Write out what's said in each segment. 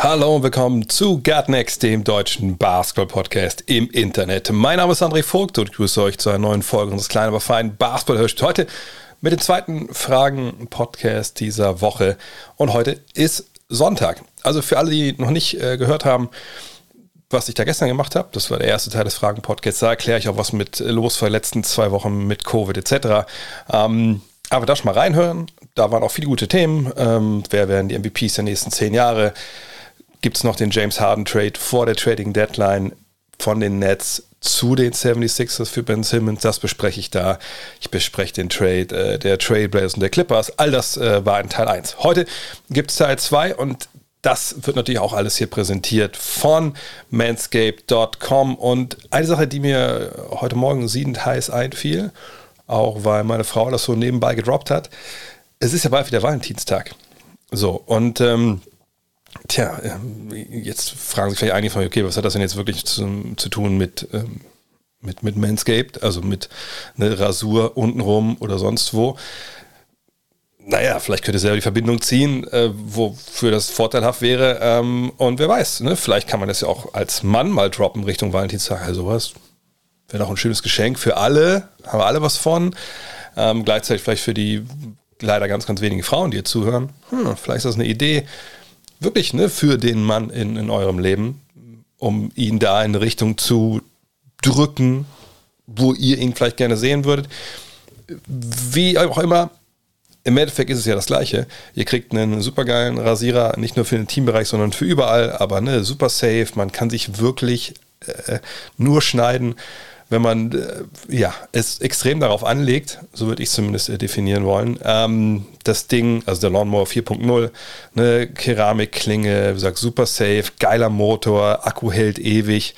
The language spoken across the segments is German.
Hallo und willkommen zu Gutnext, dem deutschen Basketball-Podcast im Internet. Mein Name ist André Vogt und ich grüße euch zu einer neuen Folge unseres kleinen, aber feinen Basketball-Hörspiels. Heute mit dem zweiten Fragen-Podcast dieser Woche. Und heute ist Sonntag. Also für alle, die noch nicht äh, gehört haben, was ich da gestern gemacht habe, das war der erste Teil des Fragen-Podcasts. Da erkläre ich auch, was mit los war letzten zwei Wochen mit Covid etc. Ähm, aber da schon mal reinhören. Da waren auch viele gute Themen. Ähm, wer werden die MVPs der nächsten zehn Jahre? Gibt es noch den James Harden Trade vor der Trading Deadline von den Nets zu den 76ers für Ben Simmons? Das bespreche ich da. Ich bespreche den Trade äh, der Trailblazers und der Clippers. All das äh, war in Teil 1. Heute gibt es Teil 2 und das wird natürlich auch alles hier präsentiert von manscape.com. Und eine Sache, die mir heute Morgen siedend heiß einfiel, auch weil meine Frau das so nebenbei gedroppt hat. Es ist ja bald wieder Valentinstag. So, und ähm, tja, ähm, jetzt fragen sich vielleicht einige von euch, okay, was hat das denn jetzt wirklich zu, zu tun mit, ähm, mit, mit Manscaped, also mit einer Rasur untenrum oder sonst wo? Naja, vielleicht könnt ihr selber die Verbindung ziehen, äh, wofür das vorteilhaft wäre. Ähm, und wer weiß, ne? vielleicht kann man das ja auch als Mann mal droppen Richtung Valentinstag. Also was, Wäre doch ein schönes Geschenk für alle, haben alle was von. Ähm, gleichzeitig vielleicht für die leider ganz, ganz wenigen Frauen, die hier zuhören. Hm, vielleicht ist das eine Idee, wirklich ne, für den Mann in, in eurem Leben, um ihn da in eine Richtung zu drücken, wo ihr ihn vielleicht gerne sehen würdet. Wie auch immer, im Endeffekt ist es ja das Gleiche. Ihr kriegt einen supergeilen Rasierer, nicht nur für den Teambereich, sondern für überall, aber ne, super safe. Man kann sich wirklich äh, nur schneiden wenn man äh, ja, es extrem darauf anlegt, so würde ich zumindest äh, definieren wollen, ähm, das Ding, also der Lawnmower 4.0, eine Keramikklinge, wie gesagt, super safe, geiler Motor, Akku hält ewig.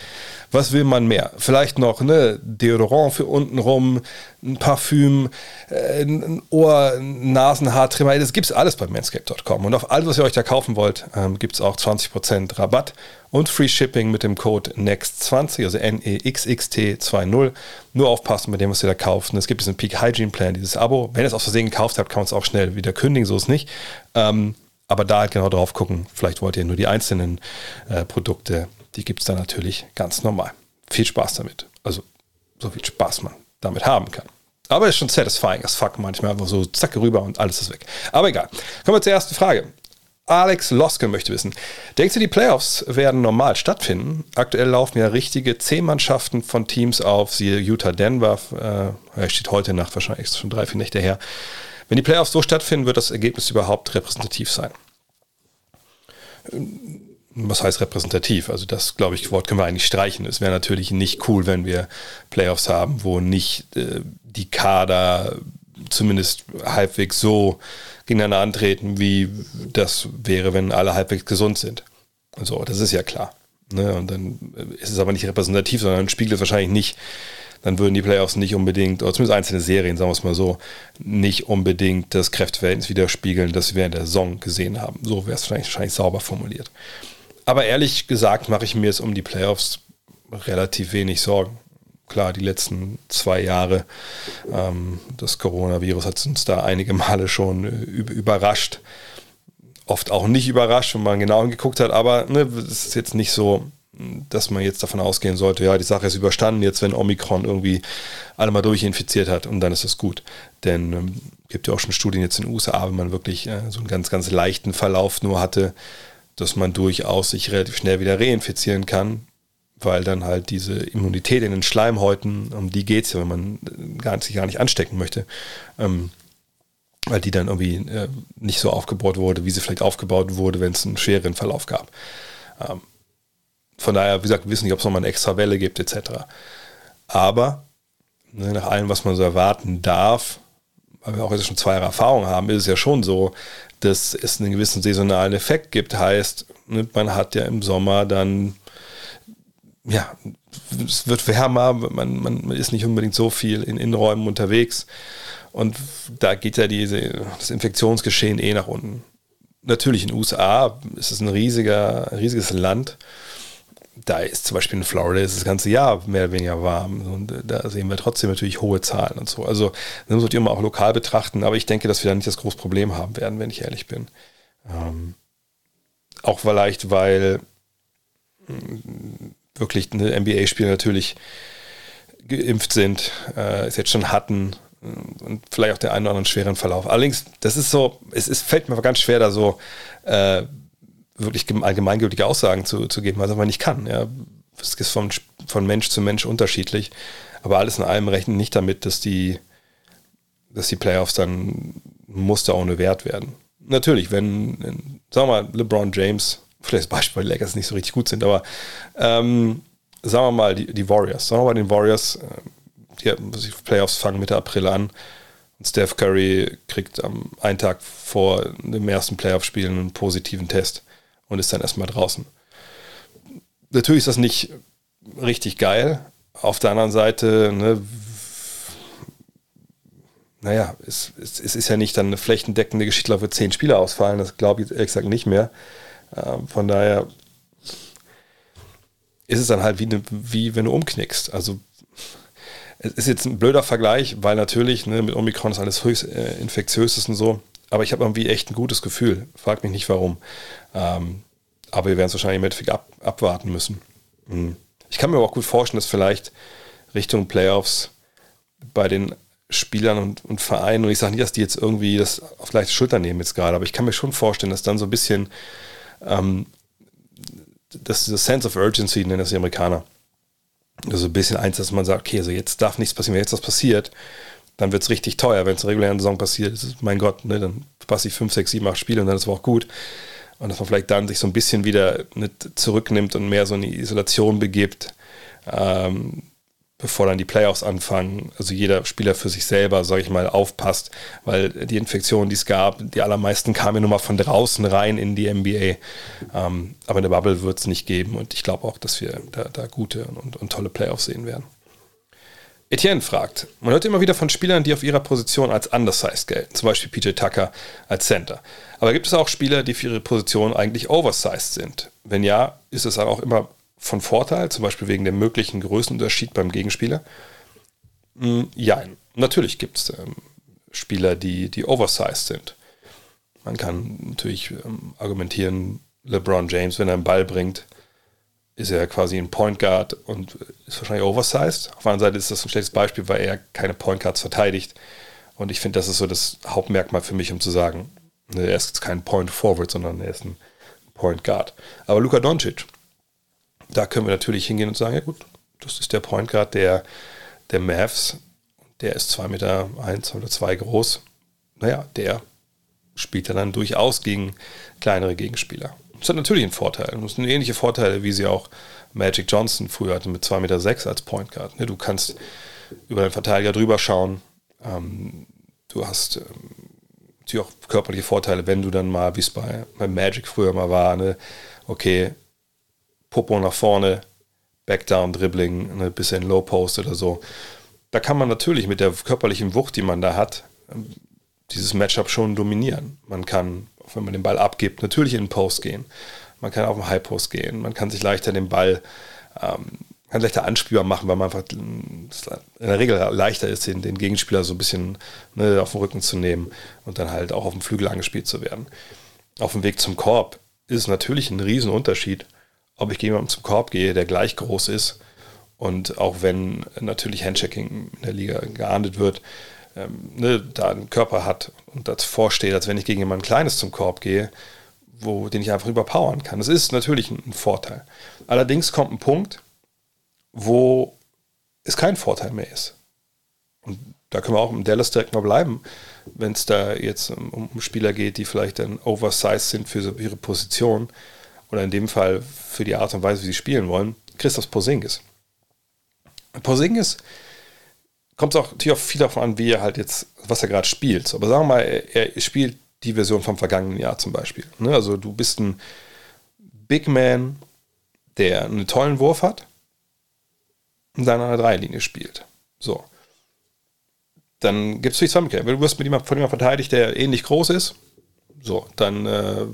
Was will man mehr? Vielleicht noch ne Deodorant für unten rum, ein Parfüm, äh, ein Ohr, Nasenhaartrimmer. Das gibt es alles bei manscape.com. Und auf alles, was ihr euch da kaufen wollt, ähm, gibt es auch 20% Rabatt und Free Shipping mit dem Code NEXT20, also N-E-X-X-T-2-0. Nur aufpassen mit dem, was ihr da kauft. Und es gibt diesen Peak Hygiene Plan, dieses Abo. Wenn ihr es aus Versehen gekauft habt, kann man es auch schnell wieder kündigen, so ist es nicht. Ähm, aber da halt genau drauf gucken. Vielleicht wollt ihr nur die einzelnen äh, Produkte. Die gibt es dann natürlich ganz normal. Viel Spaß damit. Also so viel Spaß man damit haben kann. Aber ist schon satisfying as fuck manchmal, einfach so zack rüber und alles ist weg. Aber egal. Kommen wir zur ersten Frage. Alex Loske möchte wissen, denkst du, die Playoffs werden normal stattfinden? Aktuell laufen ja richtige Zehn-Mannschaften von Teams auf, siehe Utah, Denver, äh, steht heute Nacht wahrscheinlich, schon drei, vier Nächte her. Wenn die Playoffs so stattfinden, wird das Ergebnis überhaupt repräsentativ sein? Was heißt repräsentativ? Also das, glaube ich, Wort können wir eigentlich streichen. Es wäre natürlich nicht cool, wenn wir Playoffs haben, wo nicht äh, die Kader zumindest halbwegs so gegeneinander antreten, wie das wäre, wenn alle halbwegs gesund sind. So, das ist ja klar. Ne? Und dann ist es aber nicht repräsentativ, sondern spiegelt es wahrscheinlich nicht, dann würden die Playoffs nicht unbedingt, oder zumindest einzelne Serien, sagen wir es mal so, nicht unbedingt das Kräfteverhältnis widerspiegeln, das wir während der Saison gesehen haben. So wäre es wahrscheinlich, wahrscheinlich sauber formuliert. Aber ehrlich gesagt mache ich mir jetzt um die Playoffs relativ wenig Sorgen. Klar, die letzten zwei Jahre, ähm, das Coronavirus hat uns da einige Male schon überrascht. Oft auch nicht überrascht, wenn man genau hingeguckt hat, aber ne, es ist jetzt nicht so, dass man jetzt davon ausgehen sollte, ja, die Sache ist überstanden, jetzt wenn Omikron irgendwie alle mal durchinfiziert hat und dann ist es gut. Denn ähm, gibt ja auch schon Studien jetzt in den USA, wenn man wirklich äh, so einen ganz, ganz leichten Verlauf nur hatte, dass man durchaus sich relativ schnell wieder reinfizieren kann, weil dann halt diese Immunität in den Schleimhäuten, um die geht es ja, wenn man gar nicht, sich gar nicht anstecken möchte, ähm, weil die dann irgendwie äh, nicht so aufgebaut wurde, wie sie vielleicht aufgebaut wurde, wenn es einen schweren Verlauf gab. Ähm, von daher, wie gesagt, wissen nicht, ob es nochmal eine extra Welle gibt, etc. Aber ne, nach allem, was man so erwarten darf, weil wir auch jetzt schon zwei Jahre Erfahrung haben, ist es ja schon so, dass es einen gewissen saisonalen Effekt gibt. Heißt, ne, man hat ja im Sommer dann ja, es wird wärmer, man, man ist nicht unbedingt so viel in Innenräumen unterwegs. Und da geht ja diese, das Infektionsgeschehen eh nach unten. Natürlich in den USA ist es ein riesiger, riesiges Land. Da ist zum Beispiel in Florida ist das ganze Jahr mehr oder weniger warm. Und da sehen wir trotzdem natürlich hohe Zahlen und so. Also das muss man immer auch lokal betrachten. Aber ich denke, dass wir da nicht das große Problem haben werden, wenn ich ehrlich bin. Ähm, auch vielleicht, weil wirklich eine NBA-Spieler natürlich geimpft sind, äh, es jetzt schon hatten äh, und vielleicht auch der einen oder anderen schweren Verlauf. Allerdings, das ist so, es ist, fällt mir ganz schwer, da so äh, wirklich allgemeingültige Aussagen zu, zu geben, es einfach nicht kann. Ja. Es ist von, von Mensch zu Mensch unterschiedlich, aber alles in allem rechnen nicht damit, dass die, dass die Playoffs dann Muster ohne Wert werden. Natürlich, wenn, sagen wir mal, LeBron James vielleicht das Beispiel, weil die Lakers nicht so richtig gut sind, aber ähm, sagen wir mal, die, die Warriors, sagen wir mal den Warriors, äh, die, die Playoffs fangen Mitte April an und Steph Curry kriegt am einen Tag vor dem ersten Playoff-Spiel einen positiven Test und ist dann erstmal draußen. Natürlich ist das nicht richtig geil. Auf der anderen Seite, ne, naja, es, es, es, ist ja nicht dann eine flächendeckende Geschichte, wo zehn Spieler ausfallen. Das glaube ich gesagt nicht mehr. Ähm, von daher ist es dann halt wie, ne, wie wenn du umknickst. Also es ist jetzt ein blöder Vergleich, weil natürlich ne, mit Omikron ist alles höchst äh, infektiös ist und so. Aber ich habe irgendwie echt ein gutes Gefühl. Frag mich nicht warum. Ähm, aber wir werden es wahrscheinlich im Endeffekt ab, abwarten müssen. Mhm. Ich kann mir aber auch gut vorstellen, dass vielleicht Richtung Playoffs bei den Spielern und, und Vereinen, und ich sage nicht, dass die jetzt irgendwie das auf leichte Schulter nehmen jetzt gerade, aber ich kann mir schon vorstellen, dass dann so ein bisschen ähm, das, das Sense of Urgency nennen das die Amerikaner. Also ein bisschen eins, dass man sagt, okay, also jetzt darf nichts passieren, wenn jetzt was passiert, dann wird es richtig teuer. Wenn es in der regulären Saison passiert, ist, mein Gott, ne, dann passe ich 5, 6, 7, 8 Spiele und dann ist es auch gut. Und dass man vielleicht dann sich so ein bisschen wieder zurücknimmt und mehr so in die Isolation begibt. Ähm, bevor dann die Playoffs anfangen, also jeder Spieler für sich selber, sage ich mal, aufpasst, weil die Infektionen, die es gab, die allermeisten kamen ja nur mal von draußen rein in die NBA. Ähm, aber eine Bubble wird es nicht geben und ich glaube auch, dass wir da, da gute und, und, tolle Playoffs sehen werden. Etienne fragt, man hört immer wieder von Spielern, die auf ihrer Position als undersized gelten, zum Beispiel PJ Tucker als Center. Aber gibt es auch Spieler, die für ihre Position eigentlich oversized sind? Wenn ja, ist es auch immer von Vorteil, zum Beispiel wegen dem möglichen Größenunterschied beim Gegenspieler? Mm, ja, natürlich gibt es ähm, Spieler, die, die oversized sind. Man kann natürlich ähm, argumentieren, LeBron James, wenn er einen Ball bringt, ist er quasi ein Point Guard und ist wahrscheinlich oversized. Auf der anderen Seite ist das ein schlechtes Beispiel, weil er keine Point Guards verteidigt. Und ich finde, das ist so das Hauptmerkmal für mich, um zu sagen, ne, er ist kein Point Forward, sondern er ist ein Point Guard. Aber Luka Doncic, da können wir natürlich hingehen und sagen, ja gut, das ist der Point Guard der, der Mavs. Der ist 2 Meter eins oder 2 groß. Naja, der spielt dann durchaus gegen kleinere Gegenspieler. Das hat natürlich einen Vorteil. Das sind ähnliche Vorteile, wie sie auch Magic Johnson früher hatte mit 2,6 Meter als Point Guard. Ne, du kannst über den Verteidiger drüber schauen. Ähm, du hast ähm, natürlich auch körperliche Vorteile, wenn du dann mal, wie es bei, bei Magic früher mal war, ne, okay, Popo nach vorne, Backdown, Dribbling, ein ne, bisschen Low Post oder so. Da kann man natürlich mit der körperlichen Wucht, die man da hat, ähm, dieses Matchup schon dominieren. Man kann, wenn man den Ball abgibt, natürlich in den Post gehen. Man kann auf den High Post gehen. Man kann sich leichter den Ball, ähm, kann leichter anspielbar machen, weil man einfach in der Regel leichter ist, den, den Gegenspieler so ein bisschen ne, auf den Rücken zu nehmen und dann halt auch auf dem Flügel angespielt zu werden. Auf dem Weg zum Korb ist natürlich ein Riesenunterschied, ob ich gegen jemanden zum Korb gehe, der gleich groß ist. Und auch wenn natürlich Handchecking in der Liga geahndet wird, ähm, ne, da einen Körper hat und davor steht, als wenn ich gegen jemanden Kleines zum Korb gehe, wo, den ich einfach überpowern kann. Das ist natürlich ein, ein Vorteil. Allerdings kommt ein Punkt, wo es kein Vorteil mehr ist. Und da können wir auch im Dallas direkt mal bleiben, wenn es da jetzt um, um, Spieler geht, die vielleicht dann oversized sind für ihre Position oder in dem Fall für die Art und Weise, wie sie spielen wollen, Christoph Porzingis. Porzingis kommt es auch natürlich auch viel davon an, wie er halt jetzt, was er gerade spielt. Aber sagen wir mal, er, er, spielt die Version vom vergangenen Jahr zum Beispiel. Ne? Also du bist ein Big Man, der einen tollen Wurf hat, dann an der Dreilinie spielt. So. Dann gibt es natürlich zwei Möglichkeiten. Du wirst mit jemandem, von jemandem verteidigt, der ähnlich groß ist. So, dann äh,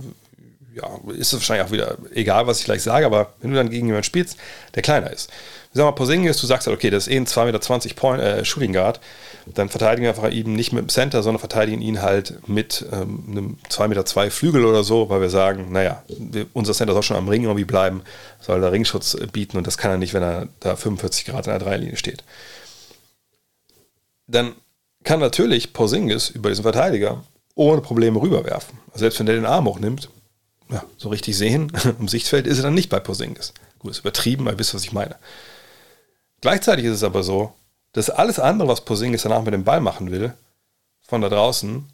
ja, ist es wahrscheinlich auch wieder egal, was ich gleich sage, aber wenn du dann gegen jemanden spielst, der kleiner ist. Wir sagen mal, Porzingis, du sagst halt, okay, das ist eh ein 2,20 Meter Point, äh, Shooting Guard, dann verteidigen wir einfach ihn nicht mit dem Center, sondern verteidigen ihn halt mit ähm, einem 2,2 Meter Flügel oder so, weil wir sagen, naja, wir, unser Center soll schon am Ring irgendwie bleiben, soll da Ringschutz bieten und das kann er nicht, wenn er da 45 Grad in der Dreilinie steht. Dann kann natürlich Porzingis über diesen Verteidiger ohne Probleme rüberwerfen. Selbst wenn der den Arm hochnimmt, ja, so richtig sehen, im Sichtfeld ist er dann nicht bei Porzingis. Gut, ist übertrieben, aber wisst, was ich meine. Gleichzeitig ist es aber so, dass alles andere, was Porzingis danach mit dem Ball machen will, von da draußen,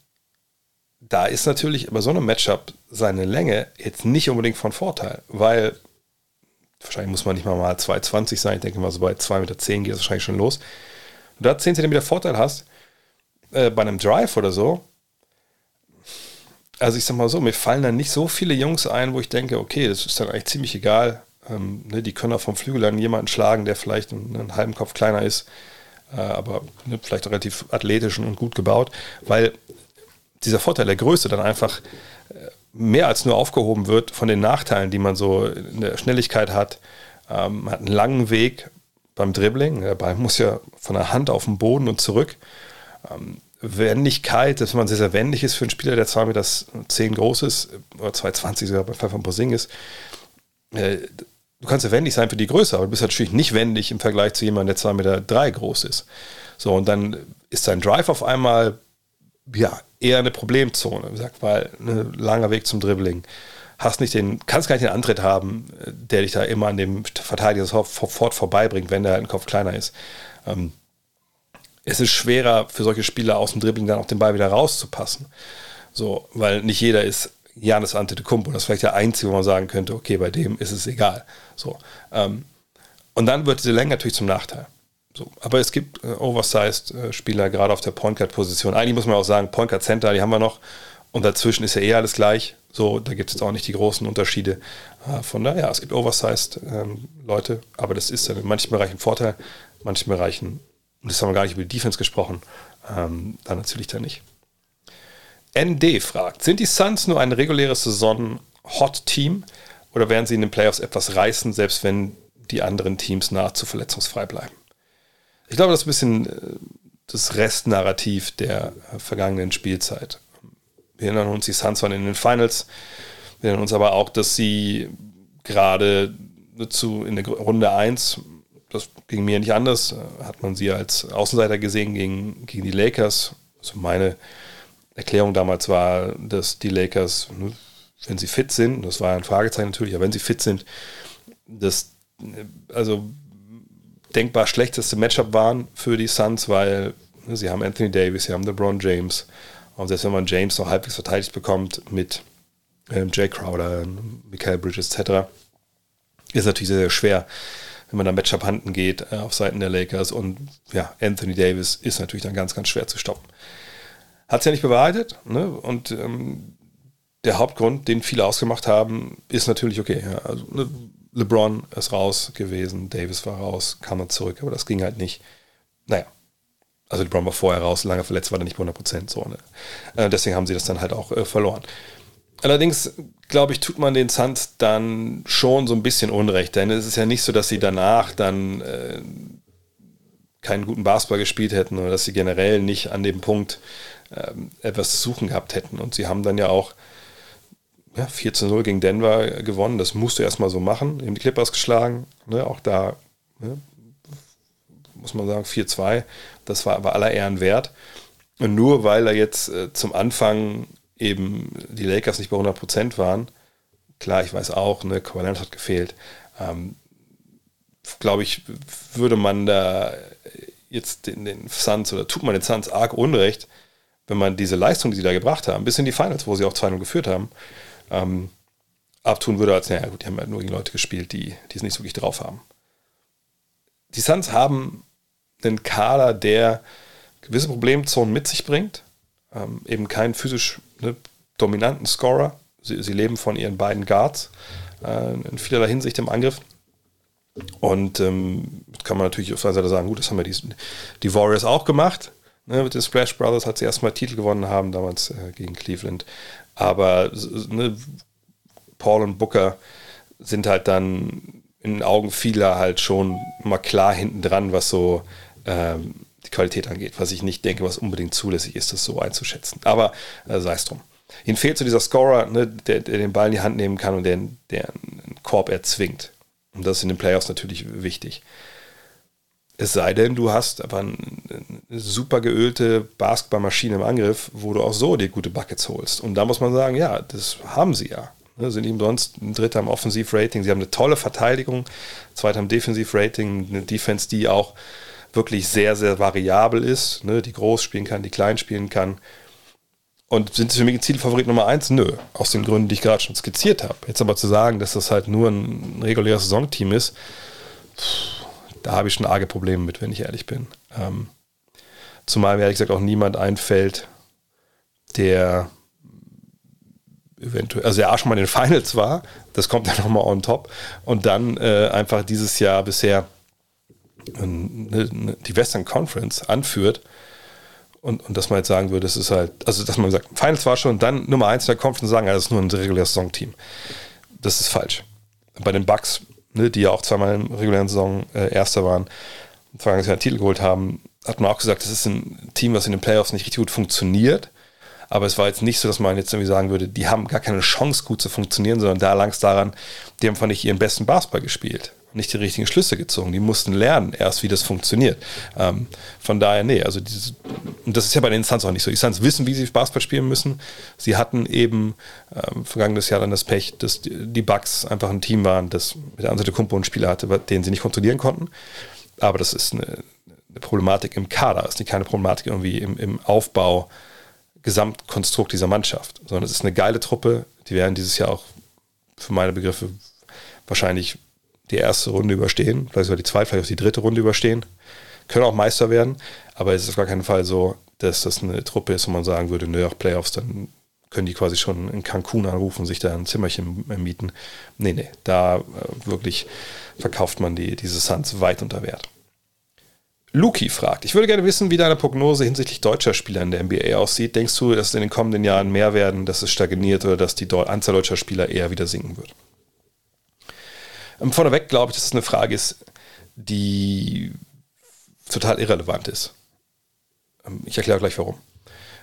da ist natürlich bei so einem Matchup seine Länge jetzt nicht unbedingt von Vorteil, weil wahrscheinlich muss man nicht mal mal 2,20 sein, ich denke mal so bei 2,10 Meter geht das wahrscheinlich schon los. Und da 10 cm Vorteil hast, äh, bei einem Drive oder so, also ich sag mal so, mir fallen dann nicht so viele Jungs ein, wo ich denke, okay, das ist dann eigentlich ziemlich egal. Ähm, ne, die können auch vom Flügel dann jemanden schlagen, der vielleicht einen, einen halben Kopf kleiner ist, äh, aber ne, vielleicht relativ athletisch und gut gebaut, weil dieser Vorteil der Größe dann einfach äh, mehr als nur aufgehoben wird von den Nachteilen, die man so in der Schnelligkeit hat. Ähm, hat einen langen Weg beim Dribbling. Der Ball muss ja von der Hand auf den Boden und zurück. Ähm, Wendigkeit, dass man sehr, sehr wendig ist für einen Spieler, der 2,10 Meter 10 groß ist, oder 2,20 sogar bei Pfeffer Bosing ist. Äh, du kannst ja wendig sein für die Größe, aber du bist natürlich nicht wendig im Vergleich zu jemandem, der 2,3 Meter 3 groß ist. So, und dann ist dein Drive auf einmal ja, eher eine Problemzone, gesagt, weil ein ne, langer Weg zum Dribbling. Hast nicht den, kannst gar nicht den Antritt haben, der dich da immer an dem Verteidiger sofort vorbeibringt, wenn der halt ein Kopf kleiner ist. Ähm, es ist schwerer für solche Spieler aus dem Dribbling dann auch den Ball wieder rauszupassen. So, weil nicht jeder ist Janis Antetokounmpo. Das ist vielleicht der einzige, wo man sagen könnte, okay, bei dem ist es egal. So, ähm, und dann wird diese Länge natürlich zum Nachteil. So, aber es gibt äh, oversized äh, gerade auf der Point Guard Position. Eigentlich muss man auch sagen, Point Guard Center, die haben wir noch. Und dazwischen ist ja eh alles gleich. So, da gibt es auch nicht die großen Unterschiede. Äh, von daher, ja, es gibt oversized ähm, Leute, aber das ist dann in manchen Bereichen Vorteil, in manchen Bereichen und das haben wir gar nicht über die Defense gesprochen, ähm, dann natürlich da nicht. ND fragt, sind die Suns nur ein reguläres Saison-Hot-Team oder werden sie in den Playoffs etwas reißen, selbst wenn die anderen Teams nahezu verletzungsfrei bleiben? Ich glaube, das ist ein bisschen äh, das Restnarrativ der äh, vergangenen Spielzeit. Wir erinnern uns, die Suns waren in den Finals. Wir erinnern uns aber auch, dass sie gerade zu in der Runde 1 das ging mir nicht anders. Hat man sie als Außenseiter gesehen gegen, gegen die Lakers. Also meine Erklärung damals war, dass die Lakers, ne, wenn sie fit sind, das war ein Fragezeichen natürlich, aber wenn sie fit sind, das also denkbar schlechteste Matchup waren für die Suns, weil ne, sie haben Anthony Davis, sie haben LeBron James. Und selbst wenn man James noch halbwegs verteidigt bekommt mit ähm, Jay Crowder, Michael Bridges etc., ist natürlich sehr, sehr schwer, wenn man da Matchup handen geht äh, auf Seiten der Lakers. Und ja, Anthony Davis ist natürlich dann ganz, ganz schwer zu stoppen. Hat es ja nicht bewahrheitet. Ne? Und ähm, der Hauptgrund, den viele ausgemacht haben, ist natürlich, okay, ja, also, ne, LeBron ist raus gewesen, Davis war raus, kam dann zurück, aber das ging halt nicht. Naja, also LeBron war vorher raus, lange verletzt war er nicht bei 100% so. Ne? Äh, deswegen haben sie das dann halt auch äh, verloren. Allerdings, glaube ich, tut man den Suns dann schon so ein bisschen Unrecht, denn es ist ja nicht so, dass sie danach dann äh, keinen guten Basketball gespielt hätten oder dass sie generell nicht an dem Punkt äh, etwas zu suchen gehabt hätten. Und sie haben dann ja auch ja, 4 zu 0 gegen Denver gewonnen. Das musst du erstmal so machen. Eben die Clippers geschlagen. Ne? Auch da ne? muss man sagen 4-2. Das war aber aller Ehren wert. Und nur weil er jetzt äh, zum Anfang eben die Lakers nicht bei 100% waren, klar, ich weiß auch, ne, Kawhi hat gefehlt, ähm, glaube ich, würde man da jetzt den, den Suns oder tut man den Suns arg Unrecht, wenn man diese Leistung, die sie da gebracht haben, bis in die Finals, wo sie auch 2-0 geführt haben, ähm, abtun würde, als, naja, gut, die haben halt nur gegen Leute gespielt, die, die es nicht so wirklich drauf haben. Die Suns haben einen Kader, der gewisse Problemzonen mit sich bringt, ähm, eben keinen physisch ne, dominanten Scorer. Sie, sie, leben von ihren beiden Guards äh, in vielerlei Hinsicht im Angriff. Und ähm, kann man natürlich auf der Seite sagen, gut, das haben ja die, die Warriors auch gemacht. Ne, mit den Splash Brothers hat sie erstmal Titel gewonnen haben, damals äh, gegen Cleveland. Aber ne, Paul und Booker sind halt dann in den Augen vieler halt schon mal klar hinten dran, was so ähm, Qualität angeht, was ich nicht denke, was unbedingt zulässig ist, das so einzuschätzen. Aber äh, sei es drum. Ihnen fehlt so dieser Scorer, ne, der, der, den Ball in die Hand nehmen kann und der, der einen Korb erzwingt. Und das ist in den Playoffs natürlich wichtig. Es sei denn, du hast aber eine super geölte Basketballmaschine im Angriff, wo du auch so dir gute Buckets holst. Und da muss man sagen, ja, das haben sie ja. Ne, sind nicht umsonst ein Dritter im Offensivrating. Sie haben eine tolle Verteidigung, Zweiter im Defensivrating, eine Defense, die auch wirklich sehr, sehr variabel ist, ne, die groß spielen kann, die klein spielen kann. Und sind sie für mich Zielfavorit Nummer eins? Nö, aus den Gründen, die ich gerade schon skizziert habe. Jetzt aber zu sagen, dass das halt nur ein reguläres Saisonteam ist, da habe ich schon arge Probleme mit, wenn ich ehrlich bin. Ähm, zumal mir ehrlich gesagt auch niemand einfällt, der eventuell, also der auch schon mal in den Finals war, das kommt dann nochmal on top und dann äh, einfach dieses Jahr bisher die Western Conference anführt und, und dass man jetzt sagen würde, das ist halt, also dass man sagt, Finals war schon, dann Nummer eins in der Conference sagen, das ist nur ein reguläres Saisonteam. Das ist falsch. Bei den Bucks, ne, die ja auch zweimal im regulären Saison äh, Erster waren und vergangenes einen Titel geholt haben, hat man auch gesagt, das ist ein Team, was in den Playoffs nicht richtig gut funktioniert. Aber es war jetzt nicht so, dass man jetzt irgendwie sagen würde, die haben gar keine Chance, gut zu funktionieren, sondern da lang es daran, die haben, fand ich, ihren besten Basketball gespielt nicht die richtigen Schlüsse gezogen. Die mussten lernen erst, wie das funktioniert. Ähm, von daher, nee, also dieses, und das ist ja bei den Suns auch nicht so. Die Suns wissen, wie sie Basketball spielen müssen. Sie hatten eben ähm, vergangenes Jahr dann das Pech, dass die Bucks einfach ein Team waren, das mit der Seite Kumpo einen Spieler hatte, den sie nicht kontrollieren konnten. Aber das ist eine, eine Problematik im Kader, das ist keine Problematik irgendwie im, im Aufbau, Gesamtkonstrukt dieser Mannschaft, sondern es ist eine geile Truppe. Die werden dieses Jahr auch für meine Begriffe wahrscheinlich die erste Runde überstehen, vielleicht sogar die zweite, vielleicht auch die dritte Runde überstehen. Können auch Meister werden, aber es ist auf gar keinen Fall so, dass das eine Truppe ist, wo man sagen würde, auch Playoffs, dann können die quasi schon in Cancun anrufen, sich da ein Zimmerchen mieten. Nee, nee, da äh, wirklich verkauft man die, diese Suns weit unter Wert. Luki fragt, ich würde gerne wissen, wie deine Prognose hinsichtlich deutscher Spieler in der NBA aussieht. Denkst du, dass es in den kommenden Jahren mehr werden, dass es stagniert oder dass die Anzahl deutscher Spieler eher wieder sinken wird? Ähm, vorneweg glaube ich, dass es eine Frage ist, die total irrelevant ist. Ähm, ich erkläre gleich warum.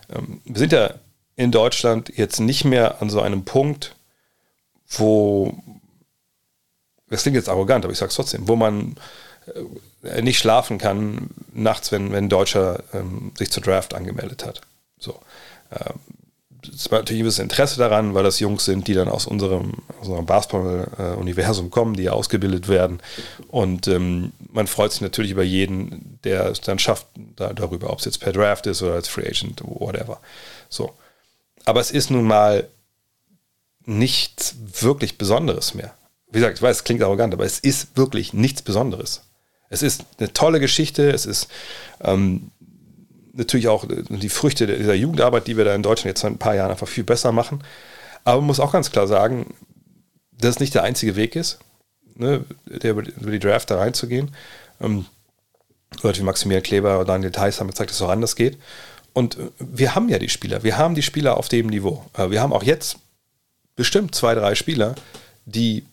Ähm, wir sind ja in Deutschland jetzt nicht mehr an so einem Punkt, wo, das klingt jetzt arrogant, aber ich sage es trotzdem, wo man äh, nicht schlafen kann nachts, wenn, wenn ein Deutscher ähm, sich zur Draft angemeldet hat. So. Ähm, es war natürlich ein bisschen Interesse daran, weil das Jungs sind, die dann aus unserem, unserem Basketball-Universum kommen, die ausgebildet werden. Und ähm, man freut sich natürlich über jeden, der es dann schafft, da, darüber, ob es jetzt per Draft ist oder als Free Agent, whatever. So. Aber es ist nun mal nichts wirklich Besonderes mehr. Wie gesagt, ich weiß, es klingt arrogant, aber es ist wirklich nichts Besonderes. Es ist eine tolle Geschichte, es ist ähm, natürlich auch die Früchte dieser Jugendarbeit, die wir da in Deutschland jetzt seit ein paar Jahren einfach viel besser machen. Aber man muss auch ganz klar sagen, dass es nicht der einzige Weg ist, ne, der über, die Draft da reinzugehen. Ähm, Leute wie Maximilian Kleber oder Daniel Theiss haben gezeigt, dass es auch anders geht. Und äh, wir haben ja die Spieler, wir haben die Spieler auf dem Niveau. Äh, wir haben auch jetzt bestimmt zwei, drei Spieler, die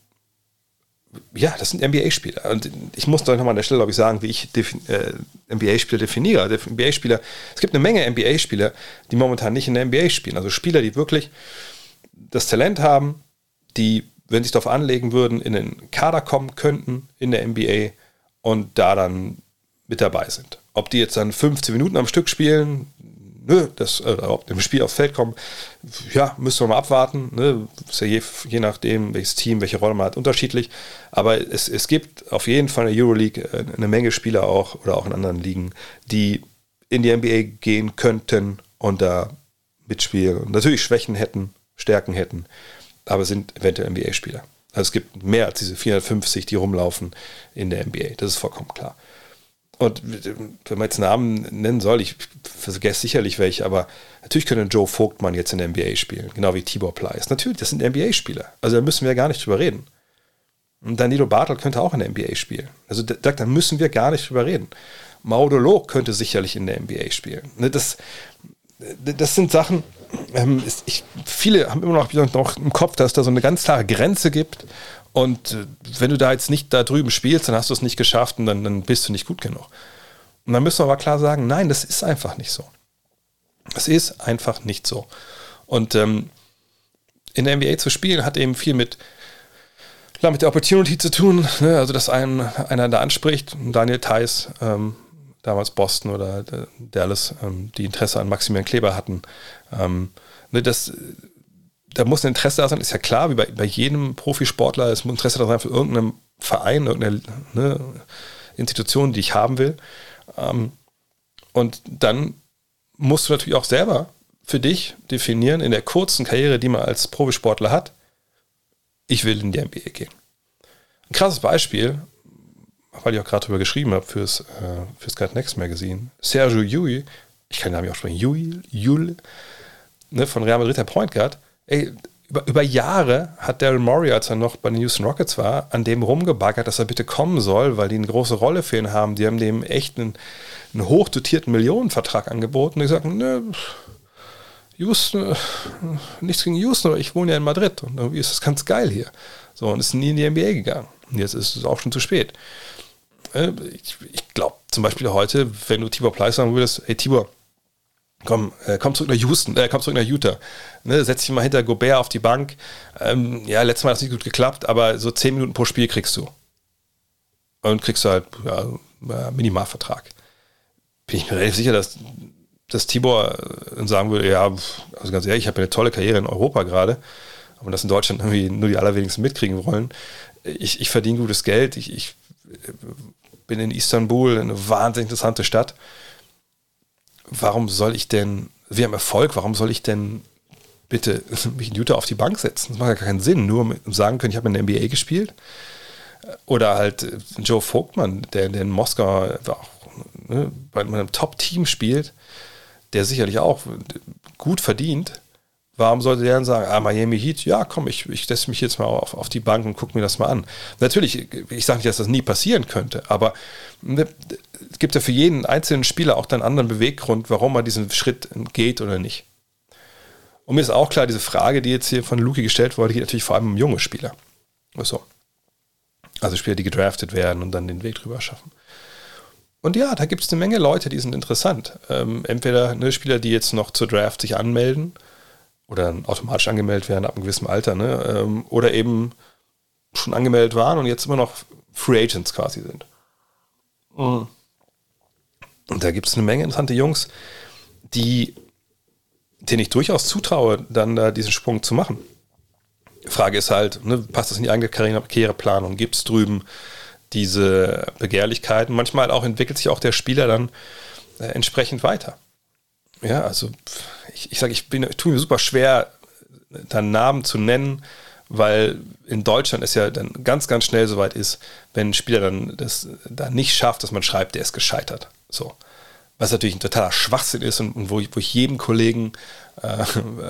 ja, das sind NBA-Spieler. Und ich muss doch nochmal an der Stelle, glaube ich, sagen, wie ich äh, NBA-Spieler definiere. NBA-Spieler, es gibt eine Menge NBA-Spieler, die momentan nicht in der NBA spielen. Also Spieler, die wirklich das Talent haben, die, wenn sie sich darauf anlegen würden, in den Kader kommen könnten in der NBA und da dann mit dabei sind. Ob die jetzt dann 15 Minuten am Stück spielen, nö, das, äh, ob im Spiel aufs Feld kommen, ja, müssen wir mal abwarten. Ne? Ist ja je, je nachdem, welches Team, welche Rolle man hat, unterschiedlich. Aber es, es gibt auf jeden Fall in der Euroleague äh, eine Menge Spieler auch oder auch in anderen Ligen, die in die NBA gehen könnten und da mitspielen natürlich Schwächen hätten, Stärken hätten, aber sind eventuell NBA-Spieler. Also es gibt mehr als diese 450, die rumlaufen in der NBA. Das ist vollkommen klar. Und wenn man jetzt Namen nennen soll, ich vergesse sicherlich welche, aber natürlich könnte Joe Vogtmann jetzt in der NBA spielen, genau wie Tibor Pleiss. Natürlich, das sind NBA-Spieler. Also da müssen wir gar nicht drüber reden. Danilo Bartel könnte auch in der NBA spielen. Also da, da müssen wir gar nicht drüber reden. Maudolo könnte sicherlich in der NBA spielen. Ne, das, das sind Sachen, ähm, ich, viele haben immer noch, noch im Kopf, dass da so eine ganz klare Grenze gibt. Und äh, wenn du da jetzt nicht da drüben spielst, dann hast du es nicht geschafft und dann, dann bist du nicht gut genug. Und dann müssen wir aber klar sagen, nein, das ist einfach nicht so. Es ist einfach nicht so. Und ähm, in der NBA zu spielen hat eben viel mit, klar, mit der Opportunity zu tun. Ne? Also, dass einen, einer da anspricht, Daniel Theiss, ähm, damals Boston oder äh, Dallas, ähm, die Interesse an Maximilian Kleber hatten. Ähm, ne, das, da muss ein Interesse da sein, ist ja klar, wie bei, bei jedem Profisportler, es muss Interesse da sein für irgendeinen Verein, irgendeine ne, Institution, die ich haben will. Ähm, und dann musst du natürlich auch selber für dich definieren, in der kurzen Karriere, die man als Profisportler hat, ich will in die NBA gehen. Ein krasses Beispiel, weil ich auch gerade darüber geschrieben habe fürs, äh, fürs God Next Magazine. Sergio Yui, ich kann den Namen auch sprechen, Yui, Yul, ne, von Real Madrid, der Point Guard, ey, über, über Jahre hat Daryl Morey, als er noch bei den Houston Rockets war, an dem rumgebaggert, dass er bitte kommen soll, weil die eine große Rolle für ihn haben. Die haben dem echt einen, einen hochdotierten Millionenvertrag angeboten. Und die sagten, ne, Houston, nichts gegen Houston, aber ich wohne ja in Madrid und irgendwie ist das ganz geil hier. So, und ist nie in die NBA gegangen. Und jetzt ist es auch schon zu spät. Äh, ich, ich glaube zum Beispiel heute, wenn du Tibor Pleiss sagen würdest, hey Tibor, komm, äh, komm zurück nach Houston, äh, komm zurück nach Utah. Ne, setz dich mal hinter Gobert auf die Bank. Ähm, ja, letztes Mal hat es nicht gut geklappt, aber so 10 Minuten pro Spiel kriegst du. Und kriegst du halt ja, Minimalvertrag. Bin ich mir relativ sicher, dass, dass Tibor äh, sagen würde, ja, also ganz ehrlich, ich habe eine tolle Karriere in Europa gerade, aber das in Deutschland irgendwie nur die allerwenigsten mitkriegen wollen. Ich, ich verdiene gutes Geld, ich, ich äh, bin in Istanbul, eine wahnsinnig interessante Stadt warum soll ich denn, wir haben Erfolg, warum soll ich denn bitte mich in Utah auf die Bank setzen? Das macht ja keinen Sinn, nur um sagen können, ich habe in der NBA gespielt. Oder halt äh, Joe Vogtmann, der, der in Moskau auch ne, bei einem Top-Team spielt, der sicherlich auch gut verdient. Warum sollte der dann sagen, ah, Miami Heat, ja, komm, ich, ich setze mich jetzt mal auf, auf die Bank und gucke mir das mal an. Natürlich, ich sage nicht, dass das nie passieren könnte, aber ne, es gibt ja für jeden einzelnen Spieler auch einen anderen Beweggrund, warum er diesen Schritt geht oder nicht. Und mir ist auch klar, diese Frage, die jetzt hier von Luki gestellt wurde, geht natürlich vor allem um junge Spieler. So. Also Spieler, die gedraftet werden und dann den Weg drüber schaffen. Und ja, da gibt es eine Menge Leute, die sind interessant. Ähm, entweder ne, Spieler, die jetzt noch zur Draft sich anmelden oder automatisch angemeldet werden ab einem gewissen Alter, ne? Ähm, oder eben schon angemeldet waren und jetzt immer noch Free Agents quasi sind. Mhm. Und da gibt es eine Menge interessante Jungs, die, denen ich durchaus zutraue, dann da diesen Sprung zu machen. Frage ist halt, ne, passt das in die eigene Karriereplanung? Gibt es drüben diese Begehrlichkeiten? Manchmal auch entwickelt sich auch der Spieler dann äh, entsprechend weiter. Ja, also ich, ich sage, ich bin, ich tue mir super schwer, dann Namen zu nennen, weil in Deutschland es ja dann ganz, ganz schnell soweit ist, wenn ein Spieler dann das da nicht schafft, dass man schreibt, der ist gescheitert. So. Was natürlich ein totaler Schwachsinn ist und, und wo, ich, wo ich jedem Kollegen äh,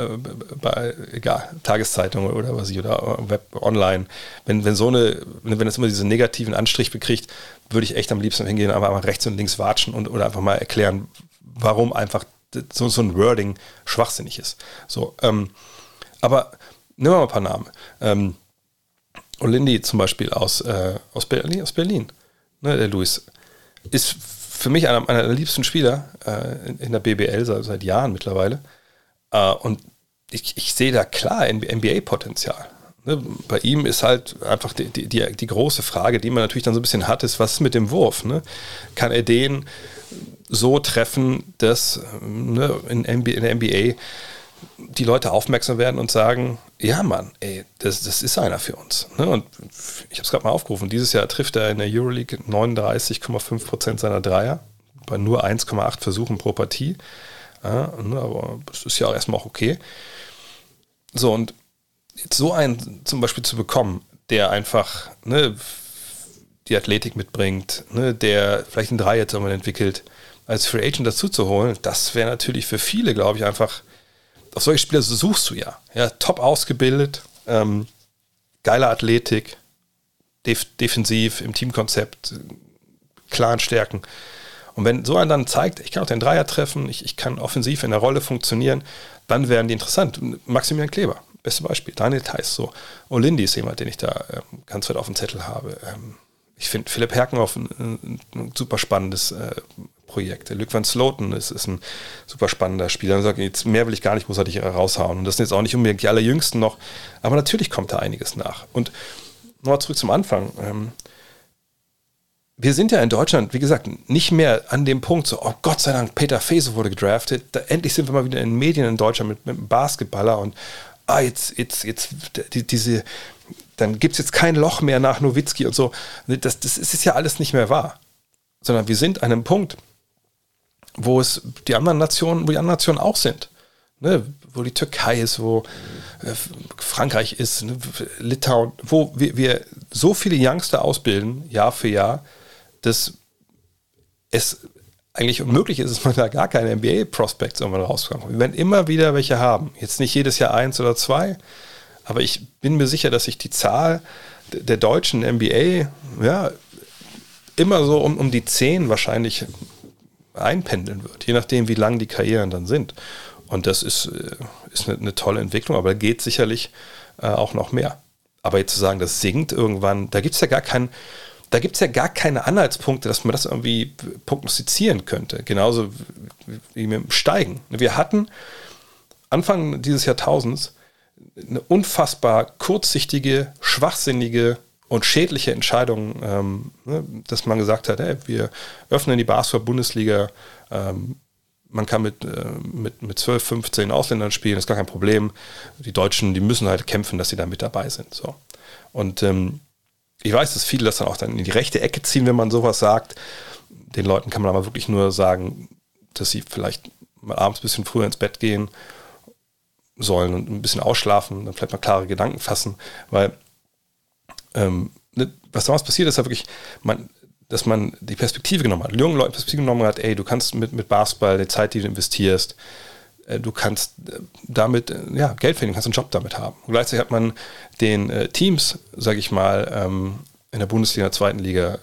bei egal, Tageszeitung oder was ich oder Web online, wenn, wenn so eine, wenn das immer diesen negativen Anstrich bekriegt, würde ich echt am liebsten hingehen, aber einfach rechts und links watschen und oder einfach mal erklären, warum einfach so, so ein Wording schwachsinnig ist. So, ähm, aber nehmen wir mal ein paar Namen. Ähm, Olindi zum Beispiel aus, äh, aus Berlin, aus Berlin. Ne, der Luis ist für mich einer meiner liebsten Spieler äh, in, in, der BBL seit, seit Jahren mittlerweile. Äh, und ich, ich sehe da klar NBA-Potenzial. Ne, bei ihm ist halt einfach die, die, die, die, große Frage, die man natürlich dann so ein bisschen hat, ist, was ist mit dem Wurf? Ne? Kann er den so treffen, dass ne, in, NBA, in der NBA die Leute aufmerksam werden und sagen, ja Mann, ey, das, das ist einer für uns. Ne? Und ich habe es gerade mal aufgerufen, dieses Jahr trifft er in der Euroleague 39,5% seiner Dreier, bei nur 1,8 Versuchen pro Partie. Ja, ne, aber das ist ja auch erstmal auch okay. So, und jetzt so einen zum Beispiel zu bekommen, der einfach ne, die Athletik mitbringt, ne, der vielleicht einen Dreier irgendwann entwickelt, als Free Agent dazu zu holen, das wäre natürlich für viele, glaube ich, einfach auf solche Spieler suchst du ja. Ja, top ausgebildet, ähm, geile Athletik, def defensiv, im Teamkonzept, klaren Stärken. Und wenn so einer dann zeigt, ich kann auch den Dreier treffen, ich, ich kann offensiv in der Rolle funktionieren, dann werden die interessant. Maximilian Kleber, beste Beispiel. Daniel Theiss, so. Olindi ist jemand, den ich da ähm, ganz weit auf dem Zettel habe. Ähm, ich finde Philipp Herkenhoff ein, ein, ein super spannendes äh, Projekt. Luke van Sloten ist, ist ein super spannender Spieler. Sage, jetzt mehr will ich gar nicht, muss er dich raushauen. Und das sind jetzt auch nicht unbedingt die allerjüngsten noch, aber natürlich kommt da einiges nach. Und nochmal zurück zum Anfang. Ähm, wir sind ja in Deutschland, wie gesagt, nicht mehr an dem Punkt, so, oh Gott sei Dank, Peter Fese wurde gedraftet. Da, endlich sind wir mal wieder in den Medien in Deutschland mit, mit einem Basketballer und ah, jetzt, jetzt, jetzt, die, diese, dann gibt es jetzt kein Loch mehr nach Nowitzki und so. Das, das ist ja alles nicht mehr wahr. Sondern wir sind an einem Punkt, wo es die anderen Nationen, wo die anderen Nationen auch sind. Ne, wo die Türkei ist, wo äh, Frankreich ist, ne, Litauen, wo wir, wir, so viele Youngster ausbilden, Jahr für Jahr, dass es eigentlich unmöglich ist, dass man da gar keine NBA-Prospects irgendwann rauskommt. Wir werden immer wieder welche haben. Jetzt nicht jedes Jahr eins oder zwei, aber ich bin mir sicher, dass sich die Zahl der deutschen NBA ja, immer so um, um die zehn wahrscheinlich einpendeln wird, je nachdem, wie lang die Karrieren dann sind. Und das ist, äh, ist eine, eine tolle Entwicklung, aber geht sicherlich äh, auch noch mehr. Aber jetzt zu sagen, das sinkt irgendwann, da gibt es ja gar keinen, da gibt es ja gar keine Anhaltspunkte, dass man das irgendwie prognostizieren könnte. Genauso wie mit dem Steigen. Wir hatten Anfang dieses Jahrtausends eine unfassbar kurzsichtige, schwachsinnige und schädliche Entscheidung, ähm, ne, dass man gesagt hat, hey, wir öffnen die Basketball-Bundesliga, ähm, man kann mit, äh, mit, mit 12, 15 Ausländern spielen, ist gar kein Problem. Die Deutschen, die müssen halt kämpfen, dass sie da mit dabei sind. So. Und ähm, ich weiß, dass viele das dann auch dann in die rechte Ecke ziehen, wenn man sowas sagt. Den Leuten kann man aber wirklich nur sagen, dass sie vielleicht mal abends ein bisschen früher ins Bett gehen sollen und ein bisschen ausschlafen, dann vielleicht mal klare Gedanken fassen, weil ähm, ne, was damals passiert ist, ja wirklich, man, dass man die Perspektive genommen hat, jungen Leuten Perspektive genommen hat, ey, du kannst mit, mit Basketball, die Zeit, die du investierst, äh, du kannst äh, damit äh, ja, Geld verdienen, kannst einen Job damit haben. Und gleichzeitig hat man den äh, Teams, sage ich mal, ähm, in der Bundesliga, zweiten Liga,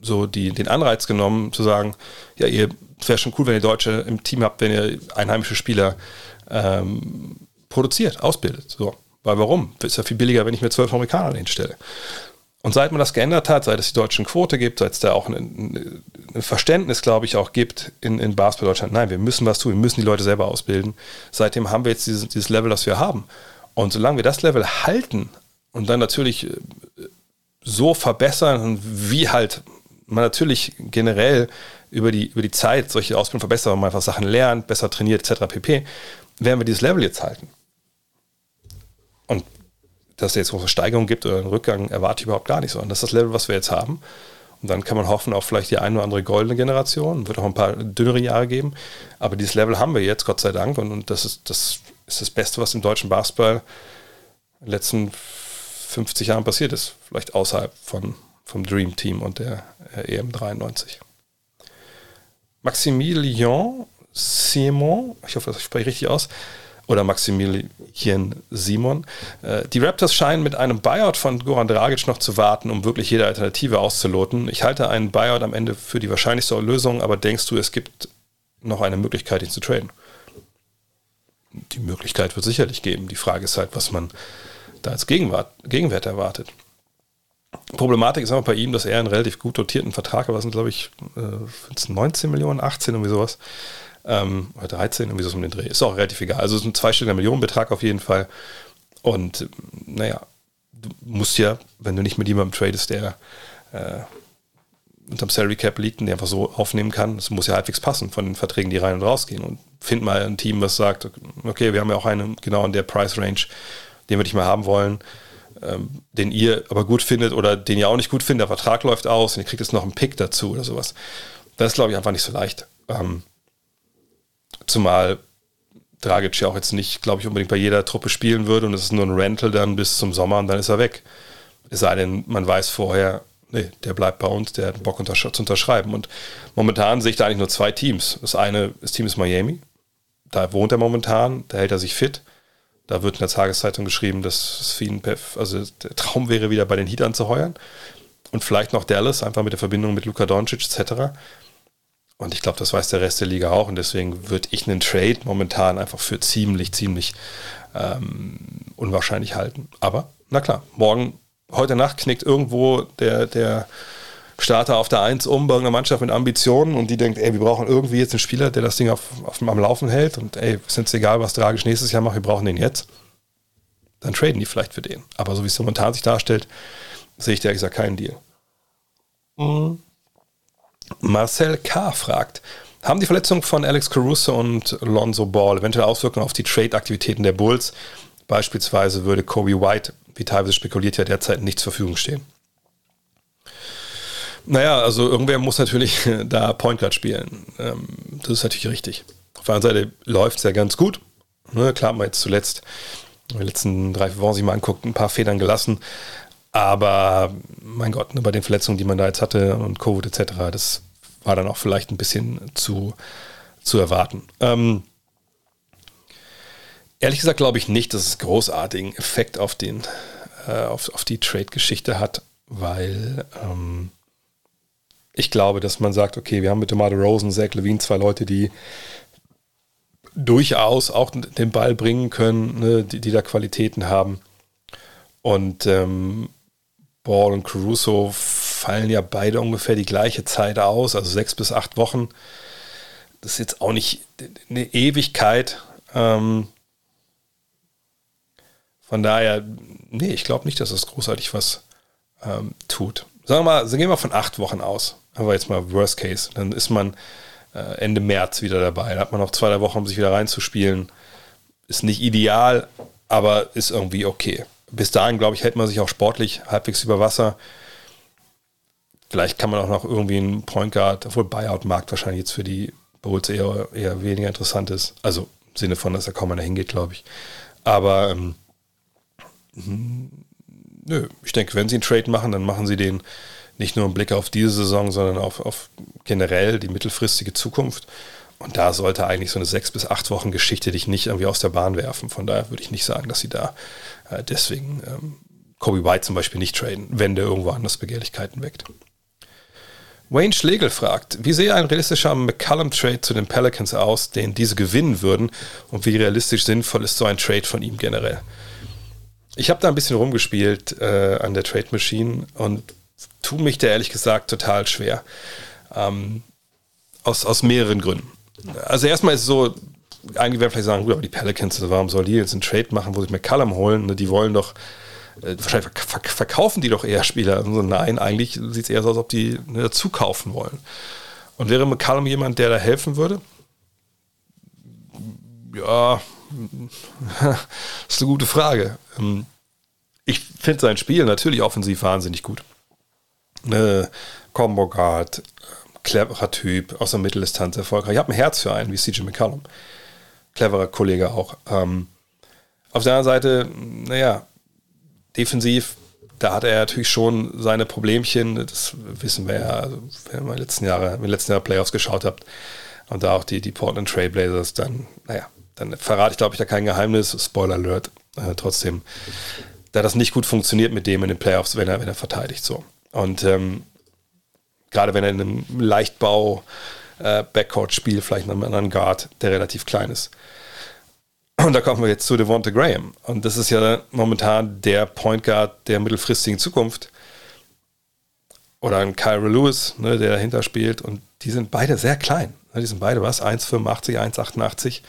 so die, den Anreiz genommen, zu sagen, ja, ihr wäre schon cool, wenn ihr Deutsche im Team habt, wenn ihr einheimische Spieler ähm, produziert, ausbildet. So. Weil warum? Ist ja viel billiger, wenn ich mir zwölf Amerikaner hinstelle. Und seit man das geändert hat, seit es die deutschen Quote gibt, seit es da auch ein, ein Verständnis, glaube ich, auch gibt in, in Basketball Deutschland, nein, wir müssen was tun, wir müssen die Leute selber ausbilden. Seitdem haben wir jetzt dieses, dieses Level, das wir haben. Und solange wir das Level halten und dann natürlich äh, so verbessern, wie halt man natürlich generell über die, über die Zeit solche Ausbildungen verbessert, wenn man einfach Sachen lernt, besser trainiert, etc. pp., werden wir dieses Level jetzt halten. Und dass es jetzt große Steigerung gibt oder einen Rückgang, erwarte ich überhaupt gar nicht so. Und das ist das Level, was wir jetzt haben. Und dann kann man hoffen auf vielleicht die eine oder andere goldene Generation. Wird auch ein paar dünnere Jahre geben. Aber dieses Level haben wir jetzt, Gott sei Dank. Und, und das, ist, das ist das Beste, was im deutschen Basketball in den letzten 50 Jahren passiert ist. Vielleicht außerhalb von, vom Dream Team und der EM 93. Maximilian Simon, ich hoffe, das spreche ich richtig aus, oder Maximilian Simon. Äh, die Raptors scheinen mit einem Buyout von Goran Dragic noch zu warten, um wirklich jede Alternative auszuloten. Ich halte einen Buyout am Ende für die wahrscheinlichste Lösung, aber denkst du, es gibt noch eine Möglichkeit, ihn zu traden? Die Möglichkeit wird sicherlich geben. Die Frage ist halt, was man da als Gegenwart, Gegenwert erwartet. Problematik ist aber bei ihm, dass er einen relativ gut dotierten Vertrag hat, was sind, glaube ich, 19 äh, Millionen, 18, irgendwie sowas, ähm, oder 13, irgendwie so um den Dreh. Ist auch relativ egal. Also es ist ein zweistelliger Millionenbetrag auf jeden Fall. Und naja, du musst ja, wenn du nicht mit jemandem tradest, der äh, unterm Salary Cap liegt und der einfach so aufnehmen kann, das muss ja halbwegs passen von den Verträgen, die rein und rausgehen. Und find mal ein Team, was sagt, okay, wir haben ja auch einen genau in der Price Range, den wir nicht mehr haben wollen, ähm, den ihr aber gut findet oder den ihr auch nicht gut findet, der Vertrag läuft aus und ihr kriegt jetzt noch einen Pick dazu oder sowas. Das ist, glaube ich, einfach nicht so leicht. Ähm, Zumal Dragic ja auch jetzt nicht, glaube ich, unbedingt bei jeder Truppe spielen würde und es ist nur ein Rental dann bis zum Sommer und dann ist er weg. Es sei denn, man weiß vorher, nee, der bleibt bei uns, der hat Bock untersch zu unterschreiben. Und momentan sehe ich da eigentlich nur zwei Teams. Das eine, das Team ist Miami. Da wohnt er momentan, da hält er sich fit. Da wird in der Tageszeitung geschrieben, dass es für ihn, also der Traum wäre, wieder bei den Heat anzuheuern. und vielleicht noch Dallas, einfach mit der Verbindung mit Luka Doncic etc. Und ich glaube, das weiß der Rest der Liga auch. Und deswegen würde ich einen Trade momentan einfach für ziemlich, ziemlich ähm, unwahrscheinlich halten. Aber, na klar, morgen, heute Nacht knickt irgendwo der, der Starter auf der 1 um bei irgendeiner Mannschaft mit Ambitionen und die denkt, ey, wir brauchen irgendwie jetzt einen Spieler, der das Ding auf, auf, am Laufen hält. Und ey, ist uns egal, was Dragisch nächstes Jahr macht, wir brauchen den jetzt. Dann traden die vielleicht für den. Aber so wie es momentan sich darstellt, sehe ich da ehrlich gesagt keinen Deal. Mhm. Marcel K. fragt, haben die Verletzungen von Alex Caruso und Lonzo Ball eventuell Auswirkungen auf die Trade-Aktivitäten der Bulls? Beispielsweise würde Kobe White, wie teilweise spekuliert ja derzeit, nicht zur Verfügung stehen. Naja, also irgendwer muss natürlich da Point Guard spielen. Ähm, das ist natürlich richtig. Auf der anderen Seite läuft es ja ganz gut. Ne, klar, haben wir jetzt zuletzt in den letzten drei, vier Wochen sich mal anguckt, ein paar Federn gelassen. Aber mein Gott, bei den Verletzungen, die man da jetzt hatte und Covid etc., das war dann auch vielleicht ein bisschen zu, zu erwarten. Ähm, ehrlich gesagt glaube ich nicht, dass es großartigen Effekt auf, den, äh, auf, auf die Trade-Geschichte hat, weil ähm, ich glaube, dass man sagt, okay, wir haben mit DeMar Rosen, Zach Levine zwei Leute, die durchaus auch den Ball bringen können, ne, die, die da Qualitäten haben. Und ähm, Ball und Caruso fallen ja beide ungefähr die gleiche Zeit aus, also sechs bis acht Wochen. Das ist jetzt auch nicht eine Ewigkeit. Ähm, von daher, nee, ich glaube nicht, dass es großartig was ähm, tut. Sagen wir mal, gehen wir von acht Wochen aus. Aber jetzt mal Worst Case. Dann ist man äh, Ende März wieder dabei. Da hat man noch zwei, drei Wochen, um sich wieder reinzuspielen. Ist nicht ideal, aber ist irgendwie okay bis dahin, glaube ich, hält man sich auch sportlich halbwegs über Wasser. Vielleicht kann man auch noch irgendwie einen Point Guard, obwohl Buyout-Markt wahrscheinlich jetzt für die Bulls eher, eher weniger interessant ist. Also im Sinne von, dass da kaum einer hingeht, glaube ich. Aber ähm, nö, ich denke, wenn sie einen Trade machen, dann machen sie den nicht nur im Blick auf diese Saison, sondern auf, auf generell die mittelfristige Zukunft. Und da sollte eigentlich so eine sechs bis acht Wochen Geschichte dich nicht irgendwie aus der Bahn werfen. Von daher würde ich nicht sagen, dass sie da äh, deswegen ähm, Kobe White zum Beispiel nicht traden, wenn der irgendwo anders Begehrlichkeiten weckt. Wayne Schlegel fragt, wie sehe ein realistischer McCallum-Trade zu den Pelicans aus, den diese gewinnen würden und wie realistisch sinnvoll ist so ein Trade von ihm generell? Ich habe da ein bisschen rumgespielt äh, an der Trade Machine und tue mich da ehrlich gesagt total schwer. Ähm, aus, aus mehreren Gründen. Also erstmal ist es so, einige werden vielleicht sagen, gut, aber die Pelicans, warum soll die jetzt einen Trade machen, wo sie McCallum holen? Ne, die wollen doch, äh, wahrscheinlich verkaufen die doch eher Spieler. Also nein, eigentlich sieht es eher so aus, als ob die ne, dazu kaufen wollen. Und wäre McCallum jemand, der da helfen würde? Ja, das ist eine gute Frage. Ähm, ich finde sein Spiel natürlich offensiv wahnsinnig gut. Ne, Combo Guard, cleverer Typ, aus der Mitteldistanz erfolgreich. Ich habe ein Herz für einen wie CJ McCallum. Cleverer Kollege auch. Ähm, auf der anderen Seite, naja, defensiv, da hat er natürlich schon seine Problemchen. Das wissen wir ja, also, wenn ihr in Jahre, den letzten Jahren Playoffs geschaut habt und da auch die, die Portland Trailblazers, dann, naja, dann verrate ich, glaube ich, da kein Geheimnis. Spoiler Alert. Äh, trotzdem, da das nicht gut funktioniert mit dem in den Playoffs, wenn er, wenn er verteidigt so. Und ähm, gerade wenn er in einem Leichtbau äh, Backcourt spielt, vielleicht einen anderen Guard, der relativ klein ist. Und da kommen wir jetzt zu Devonta Graham. Und das ist ja momentan der Point Guard der mittelfristigen Zukunft. Oder ein Kyra Lewis, ne, der dahinter spielt. Und die sind beide sehr klein. Ne, die sind beide was? 1,85, 1,88.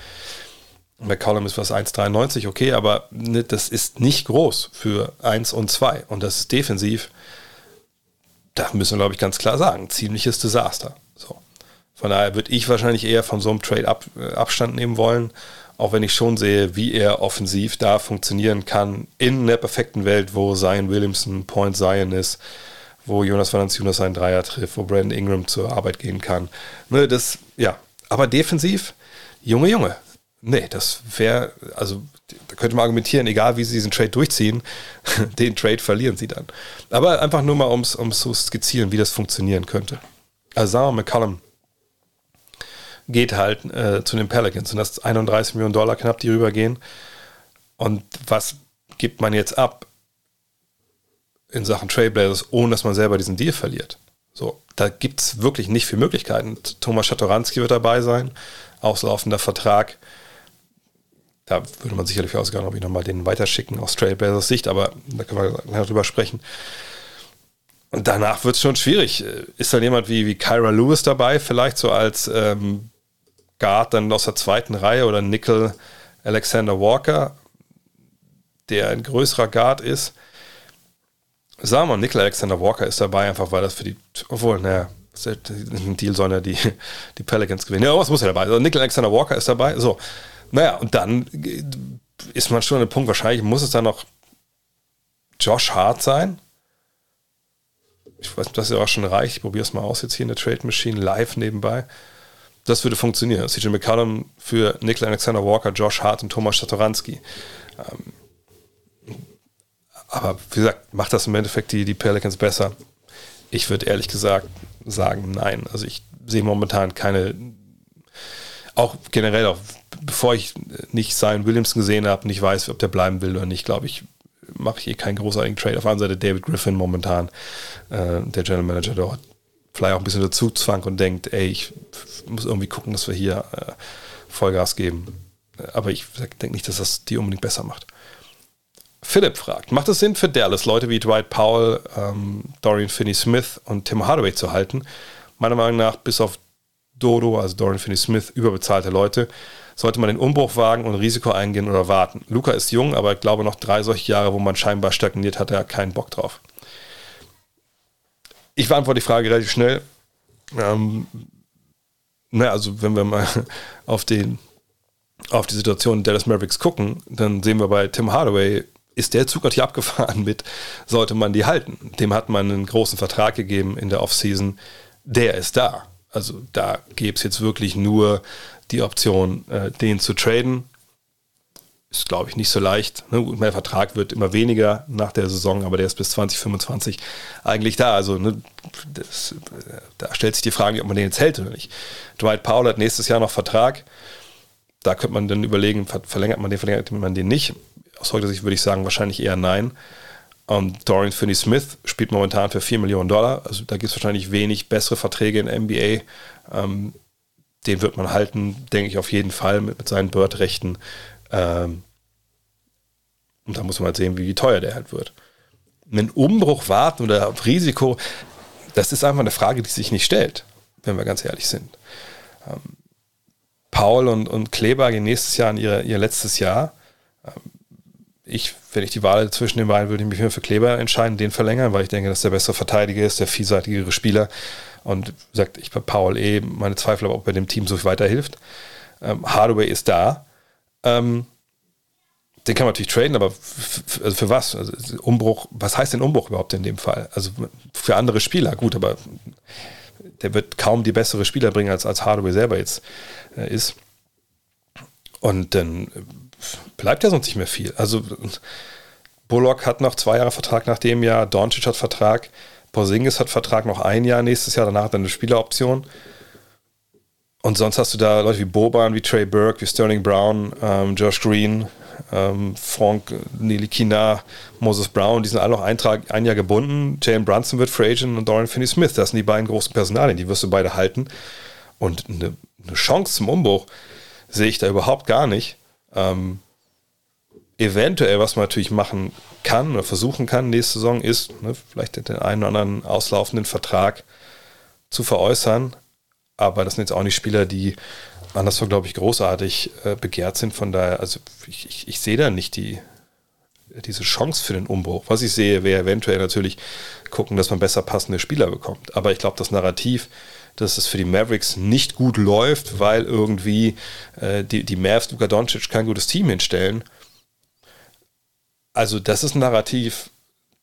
McCollum ist was 1,93, okay, aber ne, das ist nicht groß für 1 und 2. Und das ist defensiv da müssen wir, glaube ich, ganz klar sagen, ziemliches Desaster. Von daher würde ich wahrscheinlich eher von so einem Trade ab, äh, Abstand nehmen wollen, auch wenn ich schon sehe, wie er offensiv da funktionieren kann in der perfekten Welt, wo Zion Williamson Point Zion ist, wo Jonas Valanciunas seinen Dreier trifft, wo Brandon Ingram zur Arbeit gehen kann. Ne, das, ja. Aber defensiv, Junge, Junge. Nee, das wäre, also da könnte man argumentieren, egal wie sie diesen Trade durchziehen, den Trade verlieren sie dann. Aber einfach nur mal, um es zu skizzieren, wie das funktionieren könnte. Also sagen wir, geht halt äh, zu den Pelicans und das 31 Millionen Dollar knapp, die rübergehen. Und was gibt man jetzt ab? in Sachen Trailblazers, ohne dass man selber diesen Deal verliert. So, da gibt es wirklich nicht viele Möglichkeiten. Thomas Schatoranski wird dabei sein, auslaufender Vertrag. Da würde man sicherlich ausgehen, ob ich nochmal den weiterschicken aus Trailblazers Sicht, aber da können wir gleich drüber sprechen. Und danach wird es schon schwierig. Ist dann jemand wie, wie Kyra Lewis dabei, vielleicht so als ähm, Guard dann aus der zweiten Reihe oder Nickel Alexander Walker, der ein größerer Guard ist? Sagen wir mal, Nickel Alexander Walker ist dabei, einfach weil das für die, obwohl, naja, ein Deal sollen ja die, die Pelicans gewinnen. Ja, was muss er dabei? Also Nickel Alexander Walker ist dabei. So, naja, und dann ist man schon an dem Punkt, wahrscheinlich muss es dann noch Josh Hart sein. Ich weiß das ist ja auch schon reicht. Ich probiere es mal aus jetzt hier in der Trade Machine live nebenbei. Das würde funktionieren. CJ McCallum für Nickel Alexander Walker, Josh Hart und Thomas Statoranski. Ähm, aber wie gesagt, macht das im Endeffekt die, die Pelicans besser? Ich würde ehrlich gesagt sagen, nein. Also ich sehe momentan keine, auch generell, auch bevor ich nicht Zion Williamson gesehen habe, nicht weiß, ob der bleiben will oder nicht, glaube ich, mache ich hier keinen großartigen Trade. Auf der anderen Seite David Griffin momentan, äh, der General Manager dort, vielleicht auch ein bisschen dazu zwang und denkt, ey, ich muss irgendwie gucken, dass wir hier äh, Vollgas geben. Aber ich denke nicht, dass das die unbedingt besser macht. Philipp fragt, macht es Sinn für Dallas, Leute wie Dwight Powell, ähm, Dorian Finney-Smith und Tim Hardaway zu halten? Meiner Meinung nach, bis auf Dodo, also Dorian Finney-Smith, überbezahlte Leute, sollte man den Umbruch wagen und Risiko eingehen oder warten. Luca ist jung, aber ich glaube noch drei solche Jahre, wo man scheinbar stagniert, hat er keinen Bock drauf. Ich beantworte die Frage relativ schnell. Ähm, na, also wenn wir mal auf den auf die Situation Dallas Mavericks gucken, dann sehen wir bei Tim Hardaway ist der Zug natürlich abgefahren mit, sollte man die halten. Dem hat man einen großen Vertrag gegeben in der Offseason. Der ist da. Also da gäbe es jetzt wirklich nur die Option, äh, den zu traden. Ist, glaube ich, nicht so leicht. Ne? Mein Vertrag wird immer weniger nach der Saison, aber der ist bis 2025 eigentlich da. Also ne, das, da stellt sich die Frage, ob man den jetzt hält oder nicht. Dwight Powell hat nächstes Jahr noch Vertrag. Da könnte man dann überlegen, verlängert man den, verlängert man den nicht aus heutiger Sicht würde ich sagen, wahrscheinlich eher nein. Um, Dorian Finney-Smith spielt momentan für 4 Millionen Dollar. Also da gibt es wahrscheinlich wenig bessere Verträge in der NBA. Ähm, den wird man halten, denke ich auf jeden Fall mit, mit seinen Bird-Rechten. Ähm, und da muss man halt sehen, wie teuer der halt wird. Einen Umbruch warten oder Risiko, das ist einfach eine Frage, die sich nicht stellt, wenn wir ganz ehrlich sind. Ähm, Paul und, und Kleber gehen nächstes Jahr in ihr, ihr letztes Jahr. Ähm, ich, wenn ich die Wahl zwischen den beiden, würde ich mich für Kleber entscheiden, den verlängern, weil ich denke, dass der bessere Verteidiger ist, der vielseitigere Spieler. Und sagt, ich bei Paul eh meine Zweifel, ob er dem Team so weiterhilft. Ähm, Hardaway ist da. Ähm, den kann man natürlich traden, aber also für was? Also Umbruch, was heißt denn Umbruch überhaupt in dem Fall? Also für andere Spieler, gut, aber der wird kaum die bessere Spieler bringen, als, als Hardaway selber jetzt äh, ist. Und dann bleibt ja sonst nicht mehr viel. Also Bullock hat noch zwei Jahre Vertrag nach dem Jahr, Doncic hat Vertrag, Porzingis hat Vertrag noch ein Jahr nächstes Jahr, danach er eine Spieleroption. Und sonst hast du da Leute wie Boban, wie Trey Burke, wie Sterling Brown, ähm, Josh Green, ähm, Frank Nilikina, Moses Brown, die sind alle noch ein, ein Jahr gebunden. Jalen Brunson wird Free Agent und Dorian Finney-Smith. Das sind die beiden großen Personalien, die wirst du beide halten. Und eine, eine Chance zum Umbruch sehe ich da überhaupt gar nicht. Ähm, eventuell, was man natürlich machen kann oder versuchen kann nächste Saison, ist ne, vielleicht den einen oder anderen auslaufenden Vertrag zu veräußern. Aber das sind jetzt auch nicht Spieler, die anderswo, glaube ich, großartig äh, begehrt sind. Von daher, also ich, ich, ich sehe da nicht die, diese Chance für den Umbruch. Was ich sehe, wäre eventuell natürlich gucken, dass man besser passende Spieler bekommt. Aber ich glaube, das Narrativ, dass es für die Mavericks nicht gut läuft, weil irgendwie äh, die, die Mavs Luka Doncic kein gutes Team hinstellen. Also das ist ein Narrativ,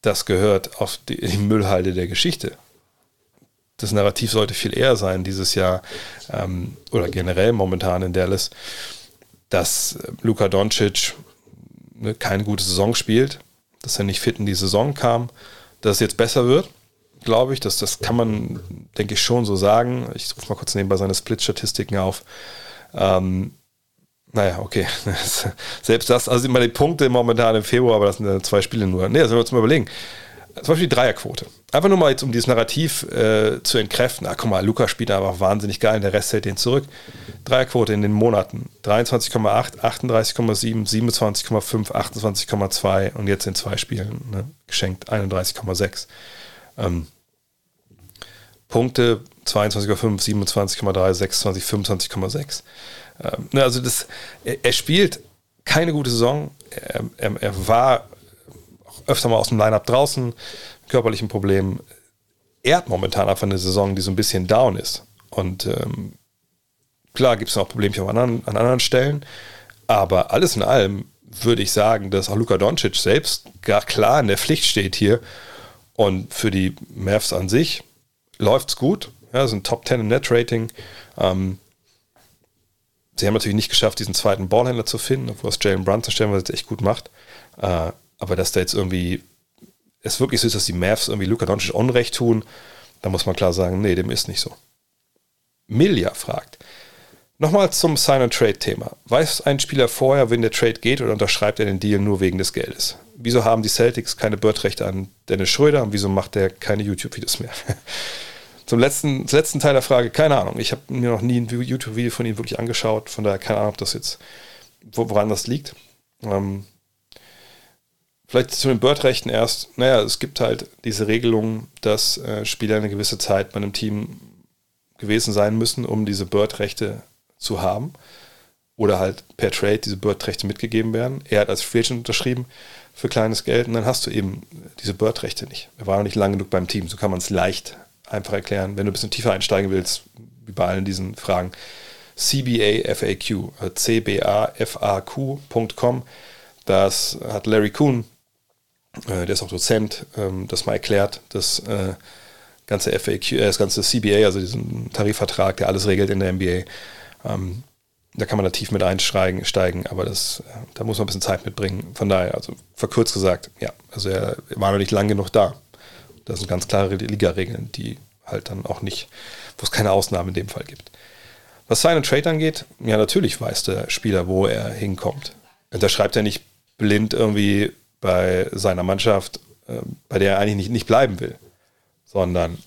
das gehört auf die, die Müllhalde der Geschichte. Das Narrativ sollte viel eher sein dieses Jahr ähm, oder generell momentan in Dallas, dass Luka Doncic ne, keine gute Saison spielt, dass er nicht fit in die Saison kam, dass es jetzt besser wird glaube ich. Das, das kann man, denke ich, schon so sagen. Ich rufe mal kurz nebenbei seine Split-Statistiken auf. Ähm, naja, okay. Selbst das, also immer die Punkte momentan im Februar, aber das sind zwei Spiele nur. Nee, das sollen wir uns mal überlegen. zum Beispiel die Dreierquote. Einfach nur mal jetzt, um dieses Narrativ äh, zu entkräften. Ah, guck mal, Luca spielt einfach wahnsinnig geil, der Rest hält den zurück. Dreierquote in den Monaten. 23,8, 38,7, 27,5, 28,2 und jetzt in zwei Spielen ne, geschenkt 31,6. Ähm, Punkte 22,5, 27,3, 26, 25,6. Ähm, ne, also das, er, er, spielt keine gute Saison. Er, er, er war öfter mal aus dem Lineup draußen, körperlichen Problemen. Er hat momentan einfach eine Saison, die so ein bisschen down ist. Und ähm, klar gibt es noch Probleme an anderen, an anderen Stellen, aber alles in allem würde ich sagen, dass auch Luka Doncic selbst gar klar in der Pflicht steht hier. Und für die Mavs an sich läuft es gut. Ja, sind Top 10 im Net-Rating. Ähm, sie haben natürlich nicht geschafft, diesen zweiten Ballhändler zu finden, obwohl es Jalen Brunson stellenweise echt gut macht. Äh, aber dass da jetzt irgendwie es wirklich so ist, dass die Mavs irgendwie Luka Doncic Unrecht tun, da muss man klar sagen, nee, dem ist nicht so. Milja fragt, nochmal zum Sign-and-Trade-Thema. Weiß ein Spieler vorher, wenn der Trade geht oder unterschreibt er den Deal nur wegen des Geldes? Wieso haben die Celtics keine Bird-Rechte an Dennis Schröder und wieso macht der keine YouTube-Videos mehr? zum letzten, zum letzten Teil der Frage, keine Ahnung. Ich habe mir noch nie ein YouTube-Video von ihm wirklich angeschaut, von daher keine Ahnung, ob das jetzt, woran das liegt. Ähm, Vielleicht zu den Bird-Rechten erst. Naja, es gibt halt diese Regelung, dass äh, Spieler eine gewisse Zeit bei einem Team gewesen sein müssen, um diese Bird-Rechte zu haben. Oder halt per Trade diese Bird-Rechte mitgegeben werden. Er hat als Free Agent unterschrieben für kleines Geld und dann hast du eben diese Bird-Rechte nicht. Er war noch nicht lang genug beim Team. So kann man es leicht einfach erklären. Wenn du ein bisschen tiefer einsteigen willst, wie bei allen diesen Fragen, CBA FAQ, äh, cbafaq.com. Das hat Larry Kuhn der ist auch Dozent, ähm, das mal erklärt, das äh, ganze FAQ, äh, das ganze CBA, also diesen Tarifvertrag, der alles regelt in der NBA. Ähm, da kann man da tief mit einsteigen, steigen, aber das, da muss man ein bisschen Zeit mitbringen. Von daher, also verkürzt gesagt, ja, also er war noch nicht lang genug da. Das sind ganz klare Liga-Regeln, die halt dann auch nicht, wo es keine Ausnahmen in dem Fall gibt. Was Sign and Trade angeht, ja, natürlich weiß der Spieler, wo er hinkommt. Da schreibt er nicht blind irgendwie bei seiner Mannschaft, äh, bei der er eigentlich nicht, nicht bleiben will, sondern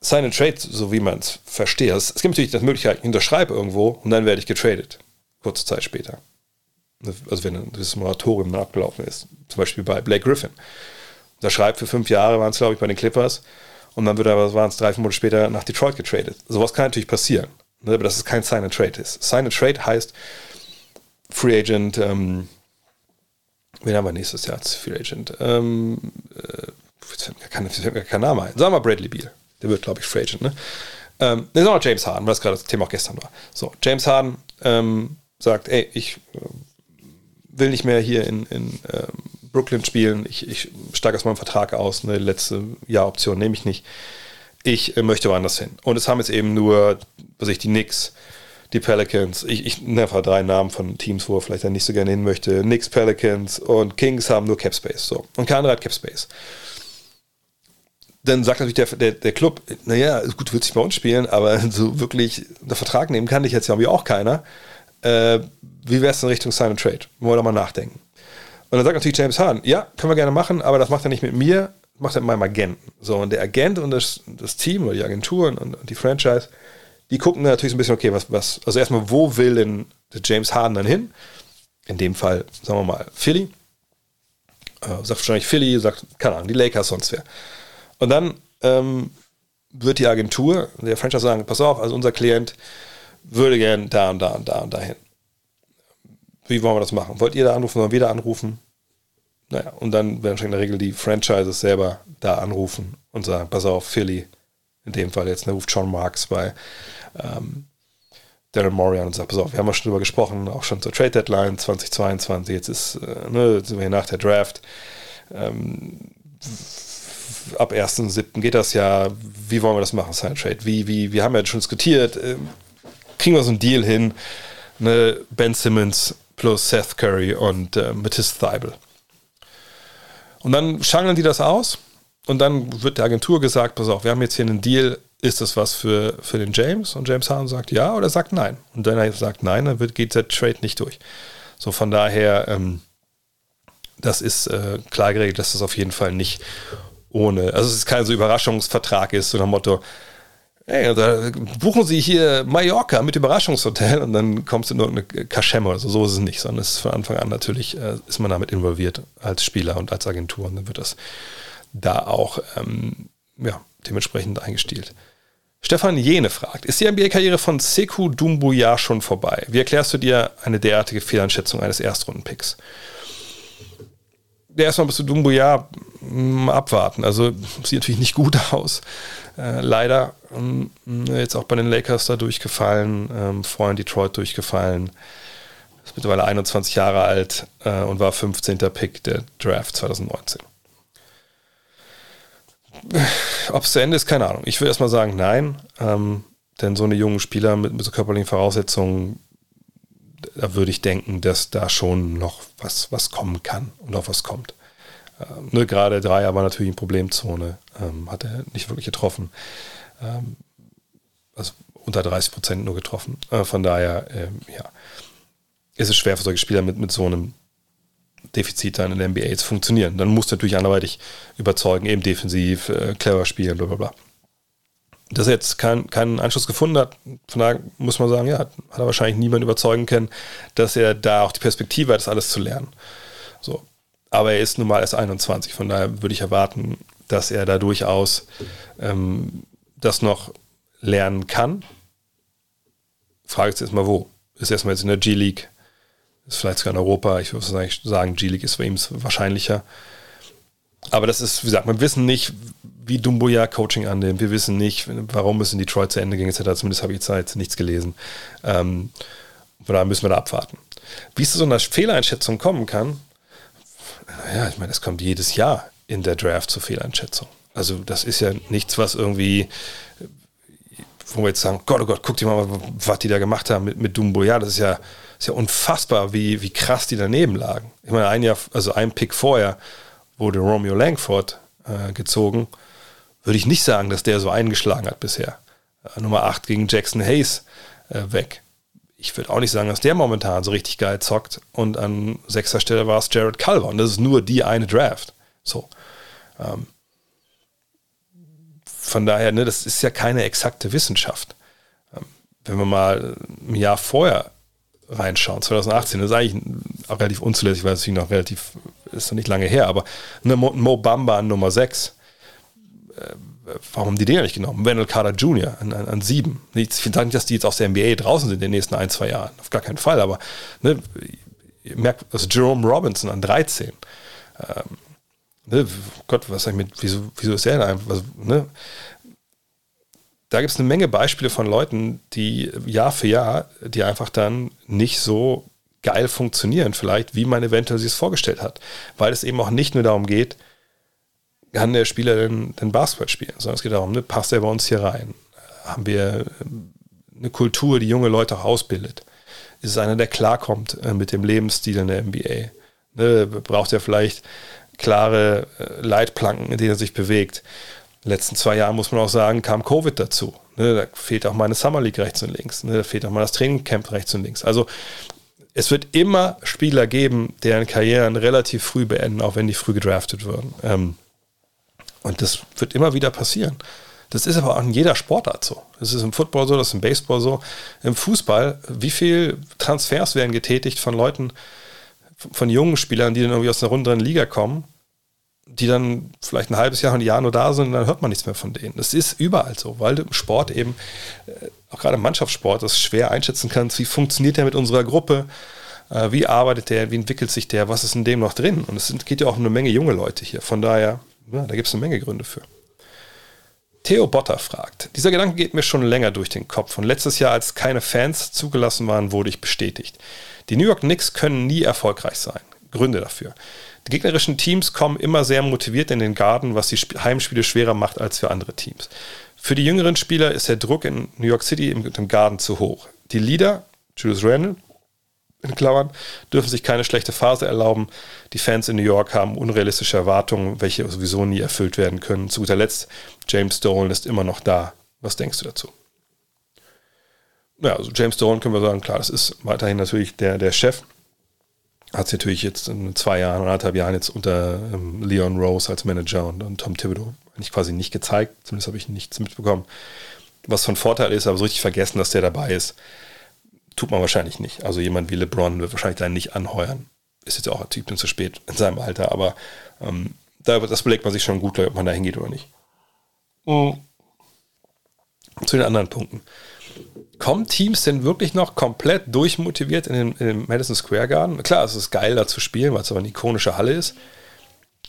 Sign and Trade, so wie man es versteht. Es gibt natürlich die Möglichkeit, ich unterschreibe irgendwo und dann werde ich getradet. Kurze Zeit später. Also wenn das Moratorium abgelaufen ist. Zum Beispiel bei Blake Griffin. Unterschreibt für fünf Jahre, waren es glaube ich bei den Clippers. Und dann wird er, was waren es, drei, vier Monate später nach Detroit getradet. Sowas kann natürlich passieren. Ne, aber dass es kein Sign and Trade ist. Sign and Trade heißt Free Agent, ähm, Wen haben wir nächstes Jahr als Free Agent? Ähm, äh, fällt mir kein, kein Name ein. Sagen wir Bradley Beal. Der wird, glaube ich, Free Agent, ne? Ähm, ne, wir James Harden, weil das gerade das Thema auch gestern war. So, James Harden ähm, sagt, ey, ich äh, will nicht mehr hier in, in ähm, Brooklyn spielen. Ich, ich steige aus meinem Vertrag aus. Eine letzte Jahroption nehme ich nicht. Ich äh, möchte woanders hin. Und es haben jetzt eben nur, was ich, die Knicks, die Pelicans, ich, ich nenne einfach drei Namen von Teams, wo er vielleicht dann nicht so gerne hin möchte. Knicks, Pelicans und Kings haben nur Cap Space. So. Und kein hat Cap Space. Dann sagt natürlich der, der, der Club, naja, gut, willst nicht bei uns spielen, aber so wirklich einen Vertrag nehmen kann dich jetzt ja irgendwie auch keiner. Äh, wie wäre es in Richtung Sign and Trade? Wollen wir doch mal nachdenken. Und dann sagt natürlich James Harden, ja, können wir gerne machen, aber das macht er nicht mit mir, macht er mit meinem Agenten. So, und der Agent und das, das Team oder die Agenturen und, und die Franchise die gucken natürlich so ein bisschen, okay, was, was, also erstmal, wo will denn der James Harden dann hin? In dem Fall, sagen wir mal, Philly. Äh, sagt wahrscheinlich Philly, sagt, keine Ahnung, die Lakers, sonst wer. Und dann ähm, wird die Agentur, der Franchise sagen, pass auf, also unser Klient würde gern da und da und da und da hin. Wie wollen wir das machen? Wollt ihr da anrufen, sollen wir da anrufen? Naja, und dann werden in der Regel die Franchises selber da anrufen und sagen, pass auf, Philly, in dem Fall jetzt, ne, ruft John Marks bei ähm, Daryl Morey und sagt, pass auf, wir haben ja schon drüber gesprochen, auch schon zur Trade Deadline 2022, jetzt ist, äh, ne, sind wir hier nach der Draft. Ähm, ab 1.7. geht das ja. Wie wollen wir das machen, Sign Trade? Wie, wie, wir haben ja schon diskutiert. Äh, kriegen wir so einen Deal hin? Ne, ben Simmons plus Seth Curry und äh, Matisse Thibel. Und dann schangeln die das aus und dann wird der Agentur gesagt, pass auf, wir haben jetzt hier einen Deal, ist das was für, für den James? Und James Harden sagt ja oder sagt nein. Und er sagt nein, dann wird, geht der Trade nicht durch. So von daher ähm, das ist äh, klar geregelt, dass das auf jeden Fall nicht ohne, also es ist kein so Überraschungsvertrag ist, so nach Motto, ey, da buchen Sie hier Mallorca mit Überraschungshotel und dann kommst du in irgendeine Kaschemme oder so. So ist es nicht, sondern es ist von Anfang an natürlich, äh, ist man damit involviert als Spieler und als Agentur und dann wird das da auch ähm, ja, dementsprechend eingestielt. Stefan Jene fragt, ist die NBA-Karriere von Sekou Dumbuya schon vorbei? Wie erklärst du dir eine derartige Fehleinschätzung eines Erstrundenpicks? Ja, erstmal bist du Dumbuya hm, abwarten. Also sieht natürlich nicht gut aus. Äh, leider ähm, jetzt auch bei den Lakers da durchgefallen, ähm, vorher in Detroit durchgefallen. Ist mittlerweile 21 Jahre alt äh, und war 15. Pick der Draft 2019. Ob es zu Ende ist, keine Ahnung. Ich würde erstmal sagen, nein. Ähm, denn so eine jungen Spieler mit, mit so körperlichen Voraussetzungen, da würde ich denken, dass da schon noch was, was kommen kann und auch was kommt. Ähm, ne, gerade Dreier war natürlich eine Problemzone, ähm, hat er nicht wirklich getroffen. Ähm, also unter 30 Prozent nur getroffen. Äh, von daher, ähm, ja, ist es schwer für solche Spieler mit, mit so einem Defizit dann in der NBA zu funktionieren. Dann muss natürlich anderweitig überzeugen, eben defensiv, äh, clever spielen, bla bla bla. Dass er jetzt keinen kein Anschluss gefunden hat, von daher muss man sagen, ja, hat, er wahrscheinlich niemand überzeugen können, dass er da auch die Perspektive hat, das alles zu lernen. So. Aber er ist nun mal erst 21, von daher würde ich erwarten, dass er da durchaus ähm, das noch lernen kann. Frage ist jetzt mal wo. Ist erstmal jetzt in der G-League ist vielleicht sogar in Europa. Ich würde sagen, G-League ist für ihn wahrscheinlicher. Aber das ist, wie gesagt, wir wissen nicht, wie Dumbuya Coaching annimmt. Wir wissen nicht, warum es in Detroit zu Ende ging, etc. Zumindest habe ich jetzt nichts gelesen. Ähm, von daher müssen wir da abwarten. Wie es zu so einer Fehleinschätzung kommen kann, ja, ich meine, es kommt jedes Jahr in der Draft zur Fehleinschätzung. Also das ist ja nichts, was irgendwie, wo wir jetzt sagen, Gott, oh Gott, guck dir mal, was die da gemacht haben mit, mit Dumbo. Ja, das ist ja, ist ja unfassbar, wie, wie krass die daneben lagen. Ich meine, ein Jahr, also ein Pick vorher wurde Romeo Langford äh, gezogen. Würde ich nicht sagen, dass der so eingeschlagen hat bisher. Äh, Nummer 8 gegen Jackson Hayes äh, weg. Ich würde auch nicht sagen, dass der momentan so richtig geil zockt. Und an sechster Stelle war es Jared Culver. Und das ist nur die eine Draft. So. Ähm, von daher, ne, das ist ja keine exakte Wissenschaft. Ähm, wenn wir mal ein Jahr vorher reinschauen. 2018 das ist eigentlich auch relativ unzulässig, weil es noch relativ, ist noch nicht lange her, aber eine Mo, Mo Bamba an Nummer 6. Äh, warum die ja nicht genommen? Wendell Carter Jr. an, an, an 7. Ich finde nicht, dass die jetzt aus der NBA draußen sind in den nächsten ein, zwei Jahren. Auf gar keinen Fall, aber ne, ihr merkt, also Jerome Robinson an 13. Ähm, ne, Gott, was sag ich mit, wieso, wieso ist er da einfach, also, ne? Da gibt es eine Menge Beispiele von Leuten, die Jahr für Jahr, die einfach dann nicht so geil funktionieren, vielleicht, wie man eventuell sich es vorgestellt hat. Weil es eben auch nicht nur darum geht, kann der Spieler den, den Basketball spielen, sondern es geht darum, ne, passt er bei uns hier rein? Haben wir ähm, eine Kultur, die junge Leute auch ausbildet? Ist es einer, der klarkommt äh, mit dem Lebensstil in der NBA? Ne, braucht er vielleicht klare äh, Leitplanken, in denen er sich bewegt? Den letzten zwei Jahren, muss man auch sagen, kam Covid dazu. Ne, da fehlt auch mal eine Summer League rechts und links. Ne, da fehlt auch mal das Trainingcamp rechts und links. Also es wird immer Spieler geben, deren Karrieren relativ früh beenden, auch wenn die früh gedraftet würden. Ähm, und das wird immer wieder passieren. Das ist aber auch in jeder Sportart so. Das ist im Football so, das ist im Baseball so. Im Fußball, wie viel Transfers werden getätigt von Leuten, von jungen Spielern, die dann irgendwie aus einer runderen Liga kommen die dann vielleicht ein halbes Jahr, ein Jahr nur da sind und dann hört man nichts mehr von denen. Das ist überall so, weil du im Sport eben, äh, auch gerade im Mannschaftssport, das schwer einschätzen kannst, wie funktioniert der mit unserer Gruppe, äh, wie arbeitet der, wie entwickelt sich der, was ist in dem noch drin. Und es geht ja auch um eine Menge junge Leute hier. Von daher, ja, da gibt es eine Menge Gründe für. Theo Botter fragt, dieser Gedanke geht mir schon länger durch den Kopf und letztes Jahr, als keine Fans zugelassen waren, wurde ich bestätigt. Die New York Knicks können nie erfolgreich sein. Gründe dafür. Die gegnerischen Teams kommen immer sehr motiviert in den Garten, was die Heimspiele schwerer macht als für andere Teams. Für die jüngeren Spieler ist der Druck in New York City im, im Garten zu hoch. Die Leader, Julius Randle, in Klammern, dürfen sich keine schlechte Phase erlauben. Die Fans in New York haben unrealistische Erwartungen, welche sowieso nie erfüllt werden können. Zu guter Letzt, James Dolan ist immer noch da. Was denkst du dazu? Ja, also James Dolan können wir sagen, klar, das ist weiterhin natürlich der, der Chef hat es natürlich jetzt in zwei Jahren, anderthalb Jahren jetzt unter ähm, Leon Rose als Manager und, und Tom Thibodeau eigentlich quasi nicht gezeigt. Zumindest habe ich nichts mitbekommen. Was von Vorteil ist, aber so richtig vergessen, dass der dabei ist, tut man wahrscheinlich nicht. Also jemand wie LeBron wird wahrscheinlich dann nicht anheuern. Ist jetzt auch ein Typ, zu spät in seinem Alter, aber ähm, da, das belegt man sich schon gut, ob man da hingeht oder nicht. Mhm. Zu den anderen Punkten. Kommen Teams denn wirklich noch komplett durchmotiviert in den, in den Madison Square Garden? Klar, es ist geil, da zu spielen, weil es aber eine ikonische Halle ist.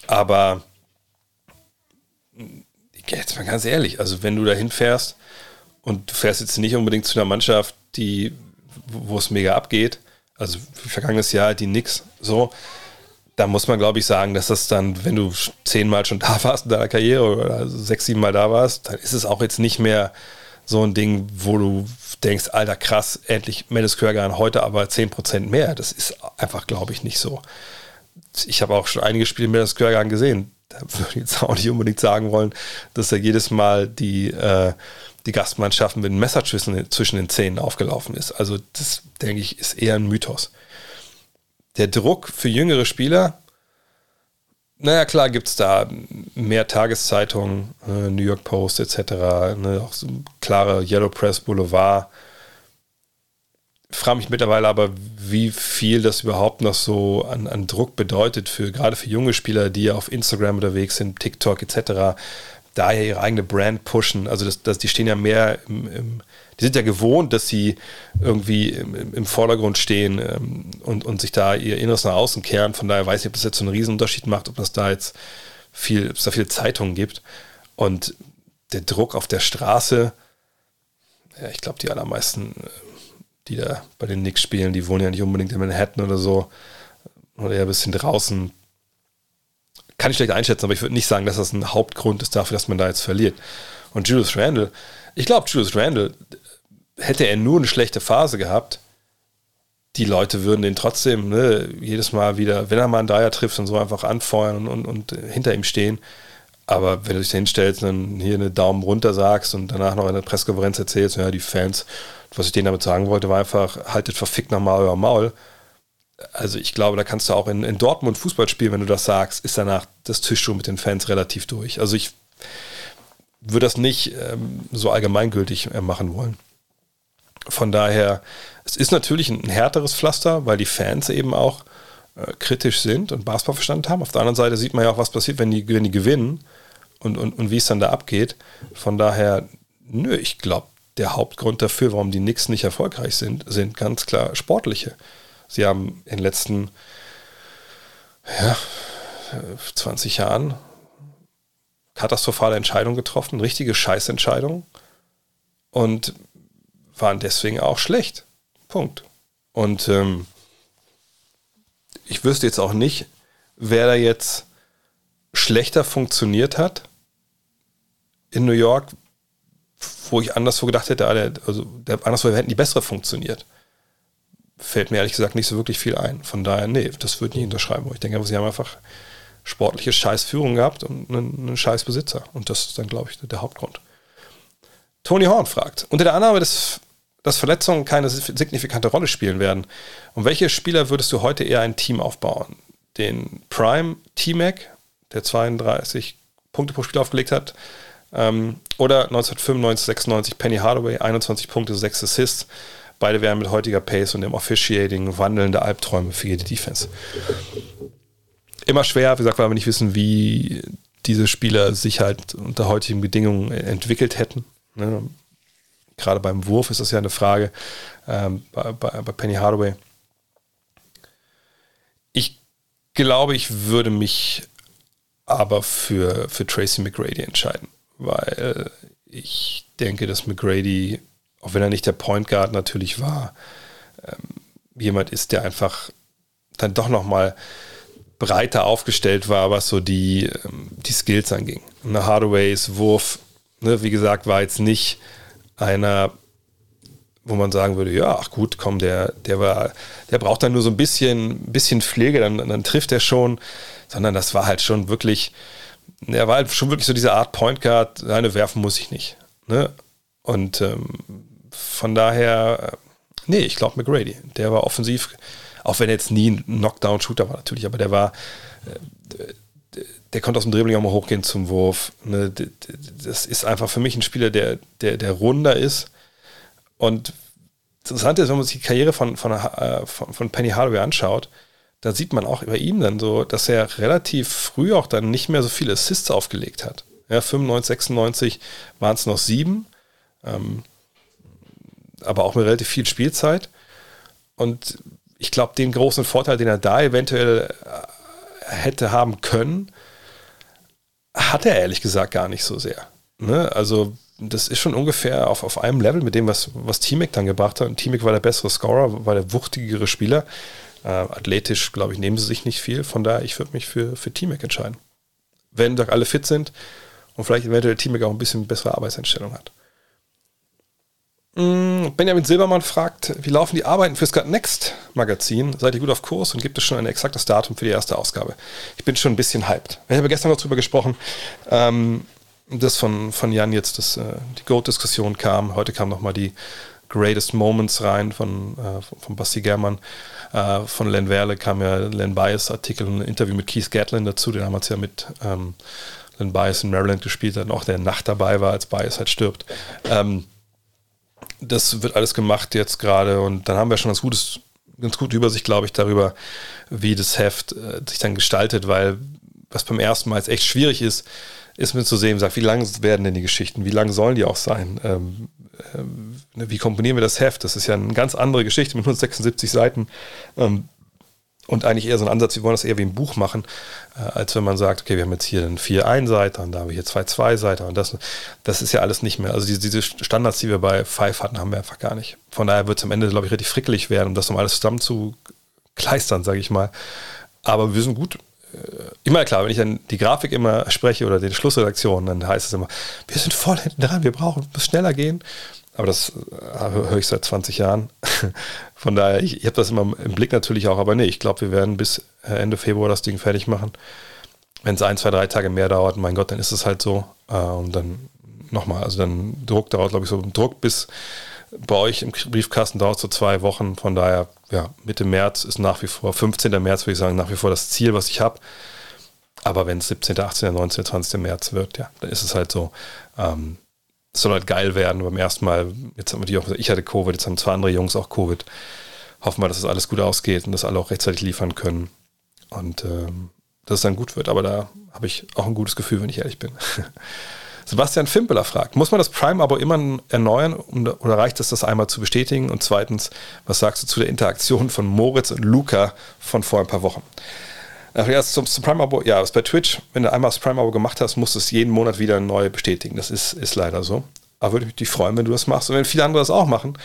Aber jetzt mal ganz ehrlich, also wenn du da hinfährst und du fährst jetzt nicht unbedingt zu einer Mannschaft, die, wo es mega abgeht, also vergangenes Jahr die Nix so, da muss man, glaube ich, sagen, dass das dann, wenn du zehnmal schon da warst in deiner Karriere oder sechs, sieben Mal da warst, dann ist es auch jetzt nicht mehr so ein Ding, wo du denkst, alter krass, endlich Mendes Körgan heute aber 10% mehr. Das ist einfach, glaube ich, nicht so. Ich habe auch schon einige Spiele Mendes Körgan gesehen. Da würde ich jetzt auch nicht unbedingt sagen wollen, dass er jedes Mal die, äh, die Gastmannschaften mit einem Messer zwischen den Zähnen aufgelaufen ist. Also das, denke ich, ist eher ein Mythos. Der Druck für jüngere Spieler, naja, klar gibt es da mehr Tageszeitungen, äh, New York Post etc., ne, auch so klare Yellow Press Boulevard. Frage mich mittlerweile aber, wie viel das überhaupt noch so an, an Druck bedeutet, für gerade für junge Spieler, die ja auf Instagram unterwegs sind, TikTok etc., da ja ihre eigene Brand pushen. Also das, das, die stehen ja mehr im, im die sind ja gewohnt, dass sie irgendwie im, im Vordergrund stehen ähm, und, und sich da ihr Inneres nach außen kehren. Von daher weiß ich, ob das jetzt so einen Riesenunterschied macht, ob das da jetzt viel, ob es da viele Zeitungen gibt. Und der Druck auf der Straße, ja, ich glaube, die allermeisten, äh, die da bei den Knicks spielen, die wohnen ja nicht unbedingt in Manhattan oder so, oder eher ein bisschen draußen. Kann ich schlecht einschätzen, aber ich würde nicht sagen, dass das ein Hauptgrund ist dafür, dass man da jetzt verliert. Und Julius Randle, ich glaube, Julius Randle, hätte er nur eine schlechte Phase gehabt, die Leute würden den trotzdem ne, jedes Mal wieder, wenn er mal einen Dreier trifft und so einfach anfeuern und, und, und hinter ihm stehen. Aber wenn du dich da hinstellst und dann hier eine Daumen runter sagst und danach noch in der Pressekonferenz erzählst, ja, die Fans, was ich denen damit sagen wollte, war einfach, haltet verfickt nochmal euer Maul. Also ich glaube, da kannst du auch in, in Dortmund Fußball spielen, wenn du das sagst, ist danach das Tischschuh mit den Fans relativ durch. Also ich würde das nicht ähm, so allgemeingültig äh, machen wollen. Von daher, es ist natürlich ein härteres Pflaster, weil die Fans eben auch äh, kritisch sind und Basketball verstanden haben. Auf der anderen Seite sieht man ja auch, was passiert, wenn die, wenn die gewinnen und, und, und wie es dann da abgeht. Von daher, nö, ich glaube, der Hauptgrund dafür, warum die Knicks nicht erfolgreich sind, sind ganz klar sportliche. Sie haben in den letzten ja, 20 Jahren katastrophale Entscheidungen getroffen, richtige Scheißentscheidungen. Und waren deswegen auch schlecht. Punkt. Und ähm, ich wüsste jetzt auch nicht, wer da jetzt schlechter funktioniert hat in New York, wo ich anderswo gedacht hätte, ah, also der, anderswo hätten die bessere funktioniert. Fällt mir ehrlich gesagt nicht so wirklich viel ein. Von daher, nee, das würde ich nicht unterschreiben. Ich denke, sie haben einfach sportliche Scheißführung gehabt und einen, einen Scheißbesitzer. Und das ist dann, glaube ich, der Hauptgrund. Tony Horn fragt, unter der Annahme des dass Verletzungen keine signifikante Rolle spielen werden. Und welche Spieler würdest du heute eher ein Team aufbauen? Den Prime T-Mac, der 32 Punkte pro Spiel aufgelegt hat, ähm, oder 1995, 96 Penny Hardaway, 21 Punkte, 6 Assists. Beide wären mit heutiger Pace und dem Officiating wandelnde Albträume für jede Defense. Immer schwer, wie gesagt, weil wir nicht wissen, wie diese Spieler sich halt unter heutigen Bedingungen entwickelt hätten. Ne? Gerade beim Wurf ist das ja eine Frage ähm, bei, bei, bei Penny Hardaway. Ich glaube, ich würde mich aber für, für Tracy McGrady entscheiden, weil ich denke, dass McGrady, auch wenn er nicht der Point Guard natürlich war, ähm, jemand ist, der einfach dann doch nochmal breiter aufgestellt war, was so die, ähm, die Skills anging. Eine Hardaways Wurf, ne, wie gesagt, war jetzt nicht einer, wo man sagen würde, ja, ach gut, komm, der, der war, der braucht dann nur so ein bisschen, bisschen Pflege, dann, dann trifft er schon, sondern das war halt schon wirklich, er war halt schon wirklich so diese Art Point Guard, eine werfen muss ich nicht. Ne? Und ähm, von daher, nee, ich glaube McGrady, der war offensiv, Auch wenn er jetzt nie ein Knockdown-Shooter war, natürlich, aber der war, äh, der konnte aus dem Dribbling auch mal hochgehen zum Wurf. Ne? Das ist einfach für mich ein Spieler, der, der, der runder ist. Und das Interessante ist, wenn man sich die Karriere von, von, äh, von, von Penny Hardaway anschaut, da sieht man auch bei ihm dann so, dass er relativ früh auch dann nicht mehr so viele Assists aufgelegt hat. Ja, 95, 96 waren es noch sieben, ähm, aber auch mit relativ viel Spielzeit. Und ich glaube, den großen Vorteil, den er da eventuell äh, hätte haben können, hat er ehrlich gesagt gar nicht so sehr. Ne? Also das ist schon ungefähr auf, auf einem Level mit dem, was, was T-Mac dann gebracht hat. Und T-Mac war der bessere Scorer, war der wuchtigere Spieler. Äh, athletisch, glaube ich, nehmen sie sich nicht viel. Von daher, ich würde mich für, für T-Mac entscheiden. Wenn doch alle fit sind und vielleicht eventuell T-Mac auch ein bisschen bessere Arbeitseinstellung hat. Mm, Benjamin Silbermann fragt, wie laufen die Arbeiten fürs Gut Next Magazin? Seid ihr gut auf Kurs und gibt es schon ein exaktes Datum für die erste Ausgabe? Ich bin schon ein bisschen hyped. Ich habe gestern noch drüber gesprochen, ähm, dass von, von Jan jetzt das, äh, die Goat-Diskussion kam. Heute kam nochmal die Greatest Moments rein von, äh, von Basti Germann. Äh, von Len Werle kam ja Len Bias Artikel und ein Interview mit Keith Gatlin dazu, den haben wir ja mit ähm, Len Bias in Maryland gespielt, dann auch der Nacht dabei war, als Bias halt stirbt. Ähm, das wird alles gemacht jetzt gerade und dann haben wir schon ganz gutes, ganz gute Übersicht, glaube ich, darüber, wie das Heft äh, sich dann gestaltet, weil was beim ersten Mal jetzt echt schwierig ist, ist mir zu sehen, sagt, wie lang werden denn die Geschichten, wie lang sollen die auch sein? Ähm, ähm, wie komponieren wir das Heft? Das ist ja eine ganz andere Geschichte mit 176 Seiten. Ähm, und eigentlich eher so ein Ansatz, wir wollen das eher wie ein Buch machen, äh, als wenn man sagt, okay, wir haben jetzt hier einen vier Einseiter und da haben wir hier zwei Zweiseiter und das, das ist ja alles nicht mehr. Also diese, diese Standards, die wir bei Five hatten, haben wir einfach gar nicht. Von daher wird es am Ende, glaube ich, richtig frickelig werden, um das um alles zusammen zu kleistern, sage ich mal. Aber wir sind gut. Äh, immer klar, wenn ich dann die Grafik immer spreche oder die Schlussredaktion, dann heißt es immer, wir sind voll hinten dran, wir brauchen, muss schneller gehen. Aber das äh, höre ich seit 20 Jahren. Von daher, ich, ich habe das immer im Blick natürlich auch, aber nee, ich glaube, wir werden bis äh, Ende Februar das Ding fertig machen. Wenn es ein, zwei, drei Tage mehr dauert, mein Gott, dann ist es halt so. Äh, und dann nochmal, also dann Druck dauert, glaube ich, so Druck bis bei euch im Briefkasten dauert so zwei Wochen. Von daher, ja, Mitte März ist nach wie vor, 15. März würde ich sagen, nach wie vor das Ziel, was ich habe. Aber wenn es 17., 18., 19., 20. März wird, ja, dann ist es halt so. Ähm, soll halt geil werden. Beim ersten Mal, jetzt haben wir die auch, ich hatte Covid, jetzt haben zwei andere Jungs auch Covid. Hoffen wir, dass es das alles gut ausgeht und dass alle auch rechtzeitig liefern können. Und ähm, dass es dann gut wird. Aber da habe ich auch ein gutes Gefühl, wenn ich ehrlich bin. Sebastian Fimpeler fragt, muss man das Prime-Abo immer erneuern oder reicht es, das einmal zu bestätigen? Und zweitens, was sagst du zu der Interaktion von Moritz und Luca von vor ein paar Wochen? Erst zum, zum Prime-Abo, ja, bei Twitch, wenn du einmal das Prime-Abo gemacht hast, musst du es jeden Monat wieder neu bestätigen. Das ist, ist leider so. Aber würde mich freuen, wenn du das machst und wenn viele andere das auch machen.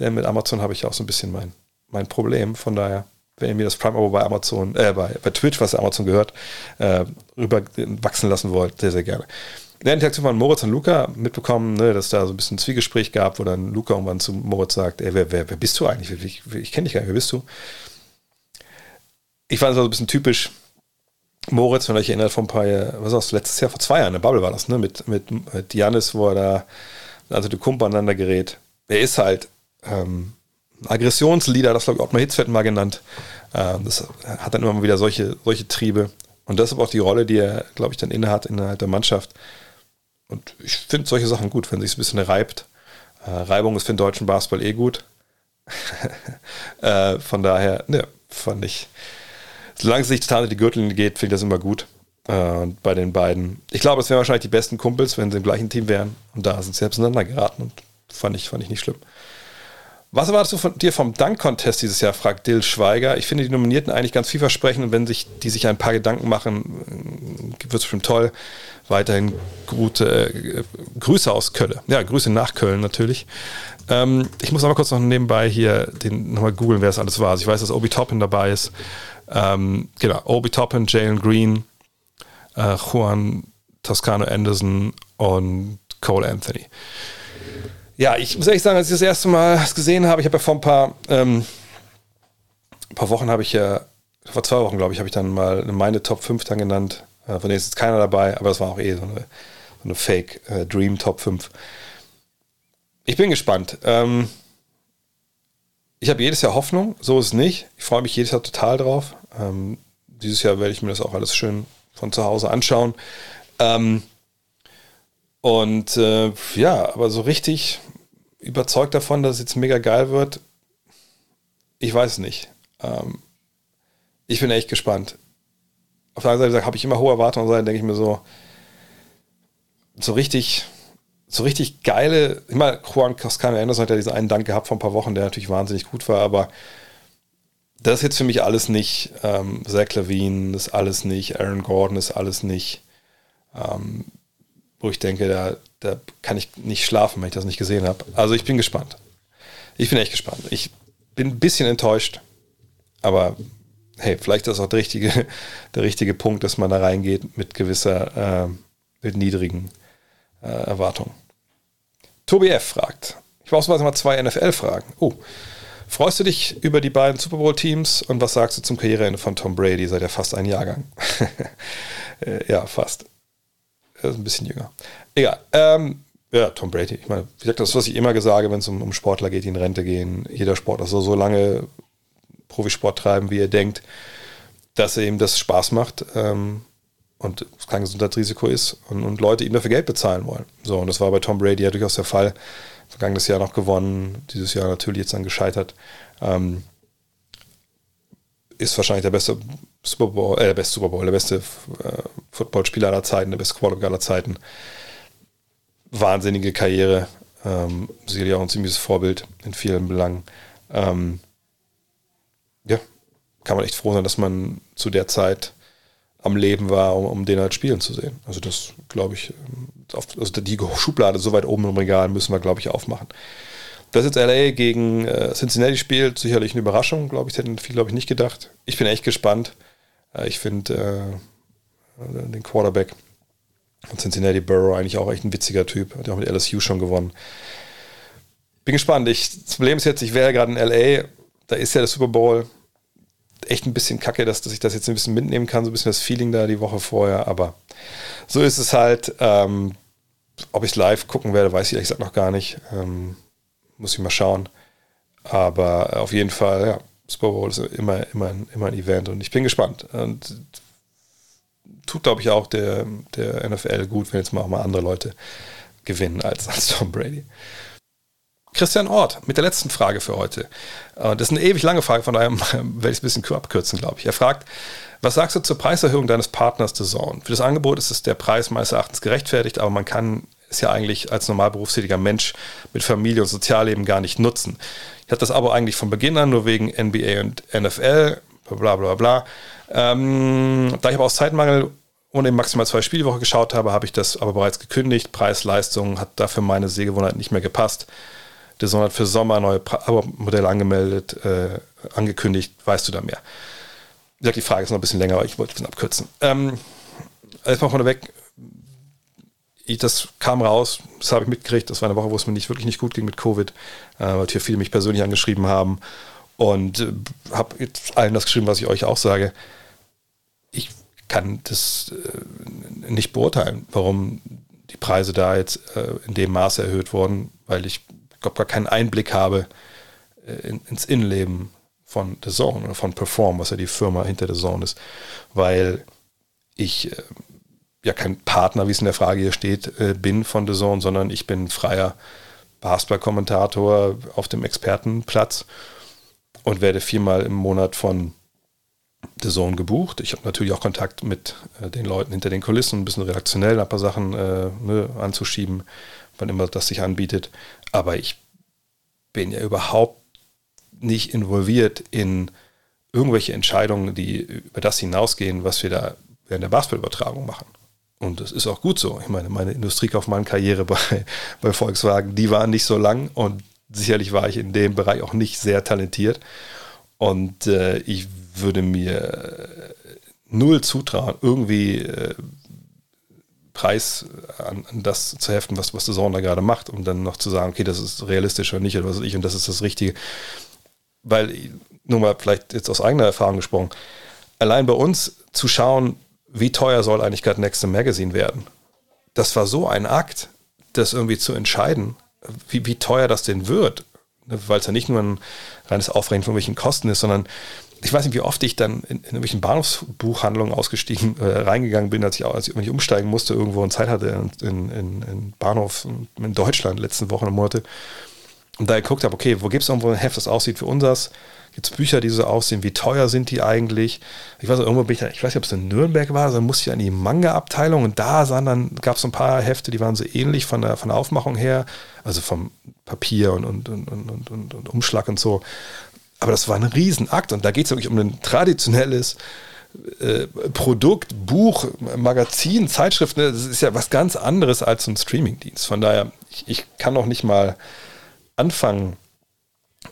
Denn mit Amazon habe ich auch so ein bisschen mein, mein Problem. Von daher, wenn ihr mir das Prime-Abo bei Amazon, äh, bei, bei Twitch, was Amazon gehört, äh, rüber wachsen lassen wollt, sehr, sehr gerne. In der Interaktion von Moritz und Luca mitbekommen, ne, dass da so ein bisschen ein Zwiegespräch gab, wo dann Luca irgendwann zu Moritz sagt, ey, wer, wer, wer bist du eigentlich? Ich, ich kenne dich gar nicht, wer bist du? Ich fand es so ein bisschen typisch. Moritz, wenn euch erinnert, vor ein paar was war das, letztes Jahr, vor zwei Jahren, in der Bubble war das, ne, mit, mit, mit Janis, wo er da, also die Kumpel aneinander gerät. Er ist halt ähm, Aggressionsleader, das glaube ich Ottmar Hitzfeld mal genannt. Ähm, das hat dann immer mal wieder solche, solche Triebe. Und das ist aber auch die Rolle, die er, glaube ich, dann innehat innerhalb der Mannschaft. Und ich finde solche Sachen gut, wenn sich ein bisschen reibt. Äh, Reibung ist für den deutschen Basketball eh gut. äh, von daher, ne, fand ich, solange es nicht in die Gürtellinie geht, finde ich das immer gut. Äh, bei den beiden. Ich glaube, es wären wahrscheinlich die besten Kumpels, wenn sie im gleichen Team wären. Und da sind sie selbst aneinander geraten und fand ich, fand ich nicht schlimm. Was erwartest du von dir vom Dunk-Contest dieses Jahr, fragt Dill Schweiger. Ich finde die Nominierten eigentlich ganz vielversprechend und wenn sich die sich ein paar Gedanken machen, wird es bestimmt toll. Weiterhin gute äh, Grüße aus Köln. Ja, Grüße nach Köln natürlich. Ähm, ich muss aber kurz noch nebenbei hier nochmal googeln, wer es alles war. Also ich weiß, dass Obi Toppin dabei ist. Ähm, genau, Obi Toppin, Jalen Green, äh, Juan Toscano Anderson und Cole Anthony. Ja, ich muss ehrlich sagen, als ich das erste Mal gesehen habe, ich habe ja vor ein paar, ähm, ein paar Wochen habe ich ja, vor zwei Wochen glaube ich, habe ich dann mal meine Top 5 dann genannt. Äh, von denen ist jetzt keiner dabei, aber das war auch eh so eine, so eine Fake äh, Dream Top 5. Ich bin gespannt. Ähm, ich habe jedes Jahr Hoffnung, so ist es nicht. Ich freue mich jedes Jahr total drauf. Ähm, dieses Jahr werde ich mir das auch alles schön von zu Hause anschauen. Ähm, und äh, ja, aber so richtig überzeugt davon, dass es jetzt mega geil wird, ich weiß nicht. Ähm, ich bin echt gespannt. Auf der anderen Seite habe ich immer hohe Erwartungen, und denke ich mir so, so richtig, so richtig geile, meine, Juan Cascano Anderson hat ja diesen einen Dank gehabt vor ein paar Wochen, der natürlich wahnsinnig gut war, aber das ist jetzt für mich alles nicht. Ähm, Zach Levine ist alles nicht, Aaron Gordon ist alles nicht. Ähm, wo ich denke, da, da kann ich nicht schlafen, wenn ich das nicht gesehen habe. Also ich bin gespannt. Ich bin echt gespannt. Ich bin ein bisschen enttäuscht, aber hey, vielleicht ist das auch der richtige, der richtige Punkt, dass man da reingeht mit gewisser, äh, mit niedrigen äh, Erwartungen. Tobi F. fragt, ich brauche mal zwei NFL-Fragen. Oh, Freust du dich über die beiden Super Bowl-Teams und was sagst du zum Karriereende von Tom Brady? Seit er fast ein Jahrgang. Äh, ja, fast. Er ist ein bisschen jünger. Egal. Ähm, ja, Tom Brady. Ich meine, wie gesagt, das, was ich immer sage, wenn es um, um, Sportler geht, die in Rente gehen. Jeder Sportler soll so lange Profisport treiben, wie er denkt, dass er ihm das Spaß macht ähm, und kein Gesundheitsrisiko ist und, und Leute ihm dafür Geld bezahlen wollen. So, und das war bei Tom Brady ja durchaus der Fall vergangenes Jahr noch gewonnen, dieses Jahr natürlich jetzt dann gescheitert. Ähm, ist wahrscheinlich der beste Super Bowl, äh, der beste Super Bowl, der beste äh, Footballspieler aller Zeiten, der beste Quarterback aller Zeiten. Wahnsinnige Karriere, ähm, sicherlich auch ein ziemliches Vorbild in vielen Belangen. Ähm, ja, kann man echt froh sein, dass man zu der Zeit am Leben war, um, um den halt spielen zu sehen. Also das glaube ich, ähm, also die Schublade so weit oben im Regal müssen wir, glaube ich, aufmachen. Dass jetzt LA gegen äh, Cincinnati spielt, sicherlich eine Überraschung, glaube ich, hätten viele, glaube ich, nicht gedacht. Ich bin echt gespannt. Äh, ich finde äh, den Quarterback von Cincinnati Burrow eigentlich auch echt ein witziger Typ. Hat ja auch mit LSU schon gewonnen. Bin gespannt. Ich, das Problem ist jetzt, ich wäre gerade in LA, da ist ja der Super Bowl echt ein bisschen kacke, dass, dass ich das jetzt ein bisschen mitnehmen kann, so ein bisschen das Feeling da die Woche vorher, aber so ist es halt. Ähm, ob ich es live gucken werde, weiß ich ehrlich gesagt noch gar nicht. Ähm, muss ich mal schauen. Aber auf jeden Fall, ja, Super Bowl ist immer, immer, immer ein Event und ich bin gespannt. Und tut, glaube ich, auch der, der NFL gut, wenn jetzt mal auch mal andere Leute gewinnen als, als Tom Brady. Christian Ort mit der letzten Frage für heute. Das ist eine ewig lange Frage, von daher werde ich es ein bisschen abkürzen, glaube ich. Er fragt, was sagst du zur Preiserhöhung deines Partners The Zone? Für das Angebot ist es der Preis meines Erachtens gerechtfertigt, aber man kann es ja eigentlich als normal berufstätiger Mensch mit Familie und Sozialleben gar nicht nutzen. Ich hatte das Abo eigentlich von Beginn an, nur wegen NBA und NFL, bla bla bla. Ähm, da ich aber aus Zeitmangel und eben maximal zwei Spielwoche geschaut habe, habe ich das aber bereits gekündigt. Preis, Leistung hat dafür meine Sehgewohnheit nicht mehr gepasst. Der Sohn hat für Sommer neue Modelle angemeldet, äh, angekündigt. Weißt du da mehr? Wie gesagt, die Frage ist noch ein bisschen länger, aber ich wollte es abkürzen. Ähm, erstmal vorneweg, ich, das kam raus, das habe ich mitgekriegt. Das war eine Woche, wo es mir nicht wirklich nicht gut ging mit Covid, äh, weil hier viele mich persönlich angeschrieben haben und äh, habe allen das geschrieben, was ich euch auch sage. Ich kann das äh, nicht beurteilen, warum die Preise da jetzt äh, in dem Maße erhöht wurden, weil ich glaube, gar keinen Einblick habe äh, in, ins Innenleben von The Zone oder von Perform, was ja die Firma hinter The Zone ist, weil ich äh, ja kein Partner, wie es in der Frage hier steht, äh, bin von The Zone, sondern ich bin freier Basketball-Kommentator auf dem Expertenplatz und werde viermal im Monat von The Zone gebucht. Ich habe natürlich auch Kontakt mit äh, den Leuten hinter den Kulissen, ein bisschen redaktionell ein paar Sachen äh, ne, anzuschieben, wann immer das sich anbietet. Aber ich bin ja überhaupt nicht involviert in irgendwelche Entscheidungen, die über das hinausgehen, was wir da während der Basketballübertragung machen. Und das ist auch gut so. Ich meine, meine Industriekaufmann-Karriere bei, bei Volkswagen, die war nicht so lang und sicherlich war ich in dem Bereich auch nicht sehr talentiert. Und äh, ich würde mir null zutrauen, irgendwie äh, Preis an, an, das zu heften, was, was der Sohn da gerade macht, um dann noch zu sagen, okay, das ist realistisch oder nicht oder was weiß ich und das ist das Richtige. Weil, nur mal vielleicht jetzt aus eigener Erfahrung gesprochen, allein bei uns zu schauen, wie teuer soll eigentlich gerade Next Magazine werden, das war so ein Akt, das irgendwie zu entscheiden, wie, wie teuer das denn wird. ne, weil es ja nicht nur ein reines Aufrechnen von irgendwelchen Kosten ist, sondern ich weiß nicht, wie oft ich dann in, in irgendwelchen Bahnhofsbuchhandlungen ausgestiegen, äh, reingegangen bin, als ich, als ich umsteigen musste irgendwo und Zeit hatte in, in, in Bahnhof in Deutschland letzten Wochen und Monate und da geguckt habe, okay, wo gibt es irgendwo ein Heft, das aussieht wie unseres? Gibt es Bücher, die so aussehen? Wie teuer sind die eigentlich? Ich weiß irgendwo bin ich, da, ich weiß nicht, ob es in Nürnberg war, dann musste ich an die Manga-Abteilung und da sahen dann, gab es ein paar Hefte, die waren so ähnlich von der, von der Aufmachung her, also vom Papier und, und, und, und, und, und Umschlag und so. Aber das war ein Riesenakt und da geht es wirklich um ein traditionelles äh, Produkt, Buch, Magazin, Zeitschrift. Ne? Das ist ja was ganz anderes als ein Streamingdienst. Von daher, ich, ich kann noch nicht mal anfangen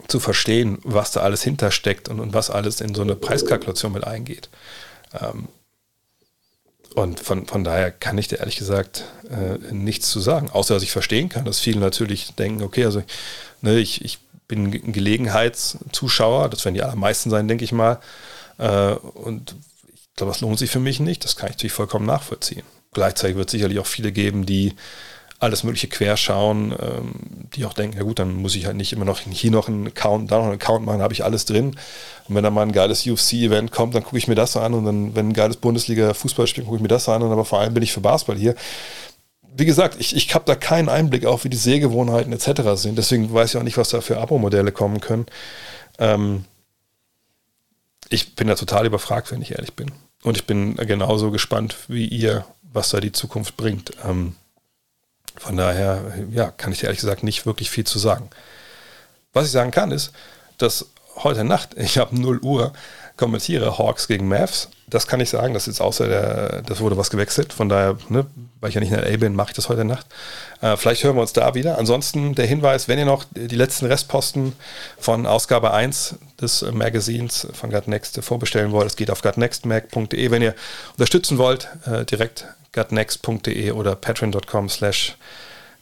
zu verstehen, was da alles hintersteckt und, und was alles in so eine Preiskalkulation mit eingeht. Ähm, und von, von daher kann ich dir ehrlich gesagt äh, nichts zu sagen, außer dass ich verstehen kann, dass viele natürlich denken, okay, also ne, ich, ich bin Gelegenheitszuschauer, das werden die allermeisten sein, denke ich mal. Äh, und ich glaube, das lohnt sich für mich nicht, das kann ich natürlich vollkommen nachvollziehen. Gleichzeitig wird es sicherlich auch viele geben, die alles mögliche querschauen, ähm, die auch denken, ja gut, dann muss ich halt nicht immer noch hier noch einen Account, da noch einen Account machen, habe ich alles drin. Und wenn dann mal ein geiles UFC-Event kommt, dann gucke ich mir das an und dann, wenn ein geiles Bundesliga-Fußballspiel gucke ich mir das an und aber vor allem bin ich für Basketball hier. Wie gesagt, ich, ich habe da keinen Einblick auf, wie die Sehgewohnheiten etc. sind. Deswegen weiß ich auch nicht, was da für Abo-Modelle kommen können. Ähm, ich bin da total überfragt, wenn ich ehrlich bin. Und ich bin genauso gespannt wie ihr, was da die Zukunft bringt. Ähm, von daher, ja, kann ich dir ehrlich gesagt nicht wirklich viel zu sagen. Was ich sagen kann, ist, dass heute Nacht, ich habe 0 Uhr, kommentiere Hawks gegen Mavs. Das kann ich sagen, das ist außer der, das wurde was gewechselt. Von daher, ne, weil ich ja nicht in LA bin, mache ich das heute Nacht. Äh, vielleicht hören wir uns da wieder. Ansonsten der Hinweis, wenn ihr noch die letzten Restposten von Ausgabe 1 des Magazins von Gut Next vorbestellen wollt, es geht auf gutnextmag.de. Wenn ihr unterstützen wollt, äh, direkt gutnext.de oder patreon.com slash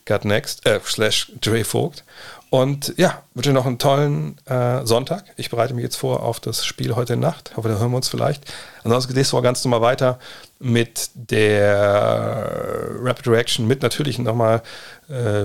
gutnext, äh, slash Vogt. Und ja, wünsche noch einen tollen äh, Sonntag. Ich bereite mich jetzt vor auf das Spiel heute Nacht. Hoffe, da hören wir uns vielleicht. Ansonsten geht es vor ganz normal weiter mit der Rapid Reaction, mit natürlich nochmal äh,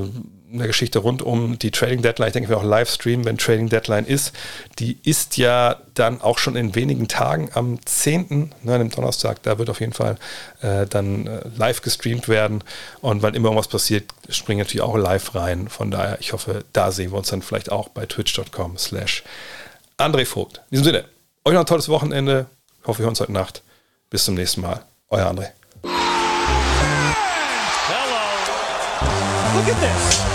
eine Geschichte rund um die Trading Deadline. Ich denke, wir auch live streamen, wenn Trading Deadline ist. Die ist ja dann auch schon in wenigen Tagen am 10., ne, am Donnerstag, da wird auf jeden Fall äh, dann äh, live gestreamt werden. Und weil immer irgendwas passiert, springen natürlich auch live rein. Von daher, ich hoffe, da sehen wir uns dann vielleicht auch bei twitch.com slash André Vogt. In diesem Sinne, euch noch ein tolles Wochenende. Ich hoffe, wir hören uns heute Nacht. Bis zum nächsten Mal. Euer André. Look at this.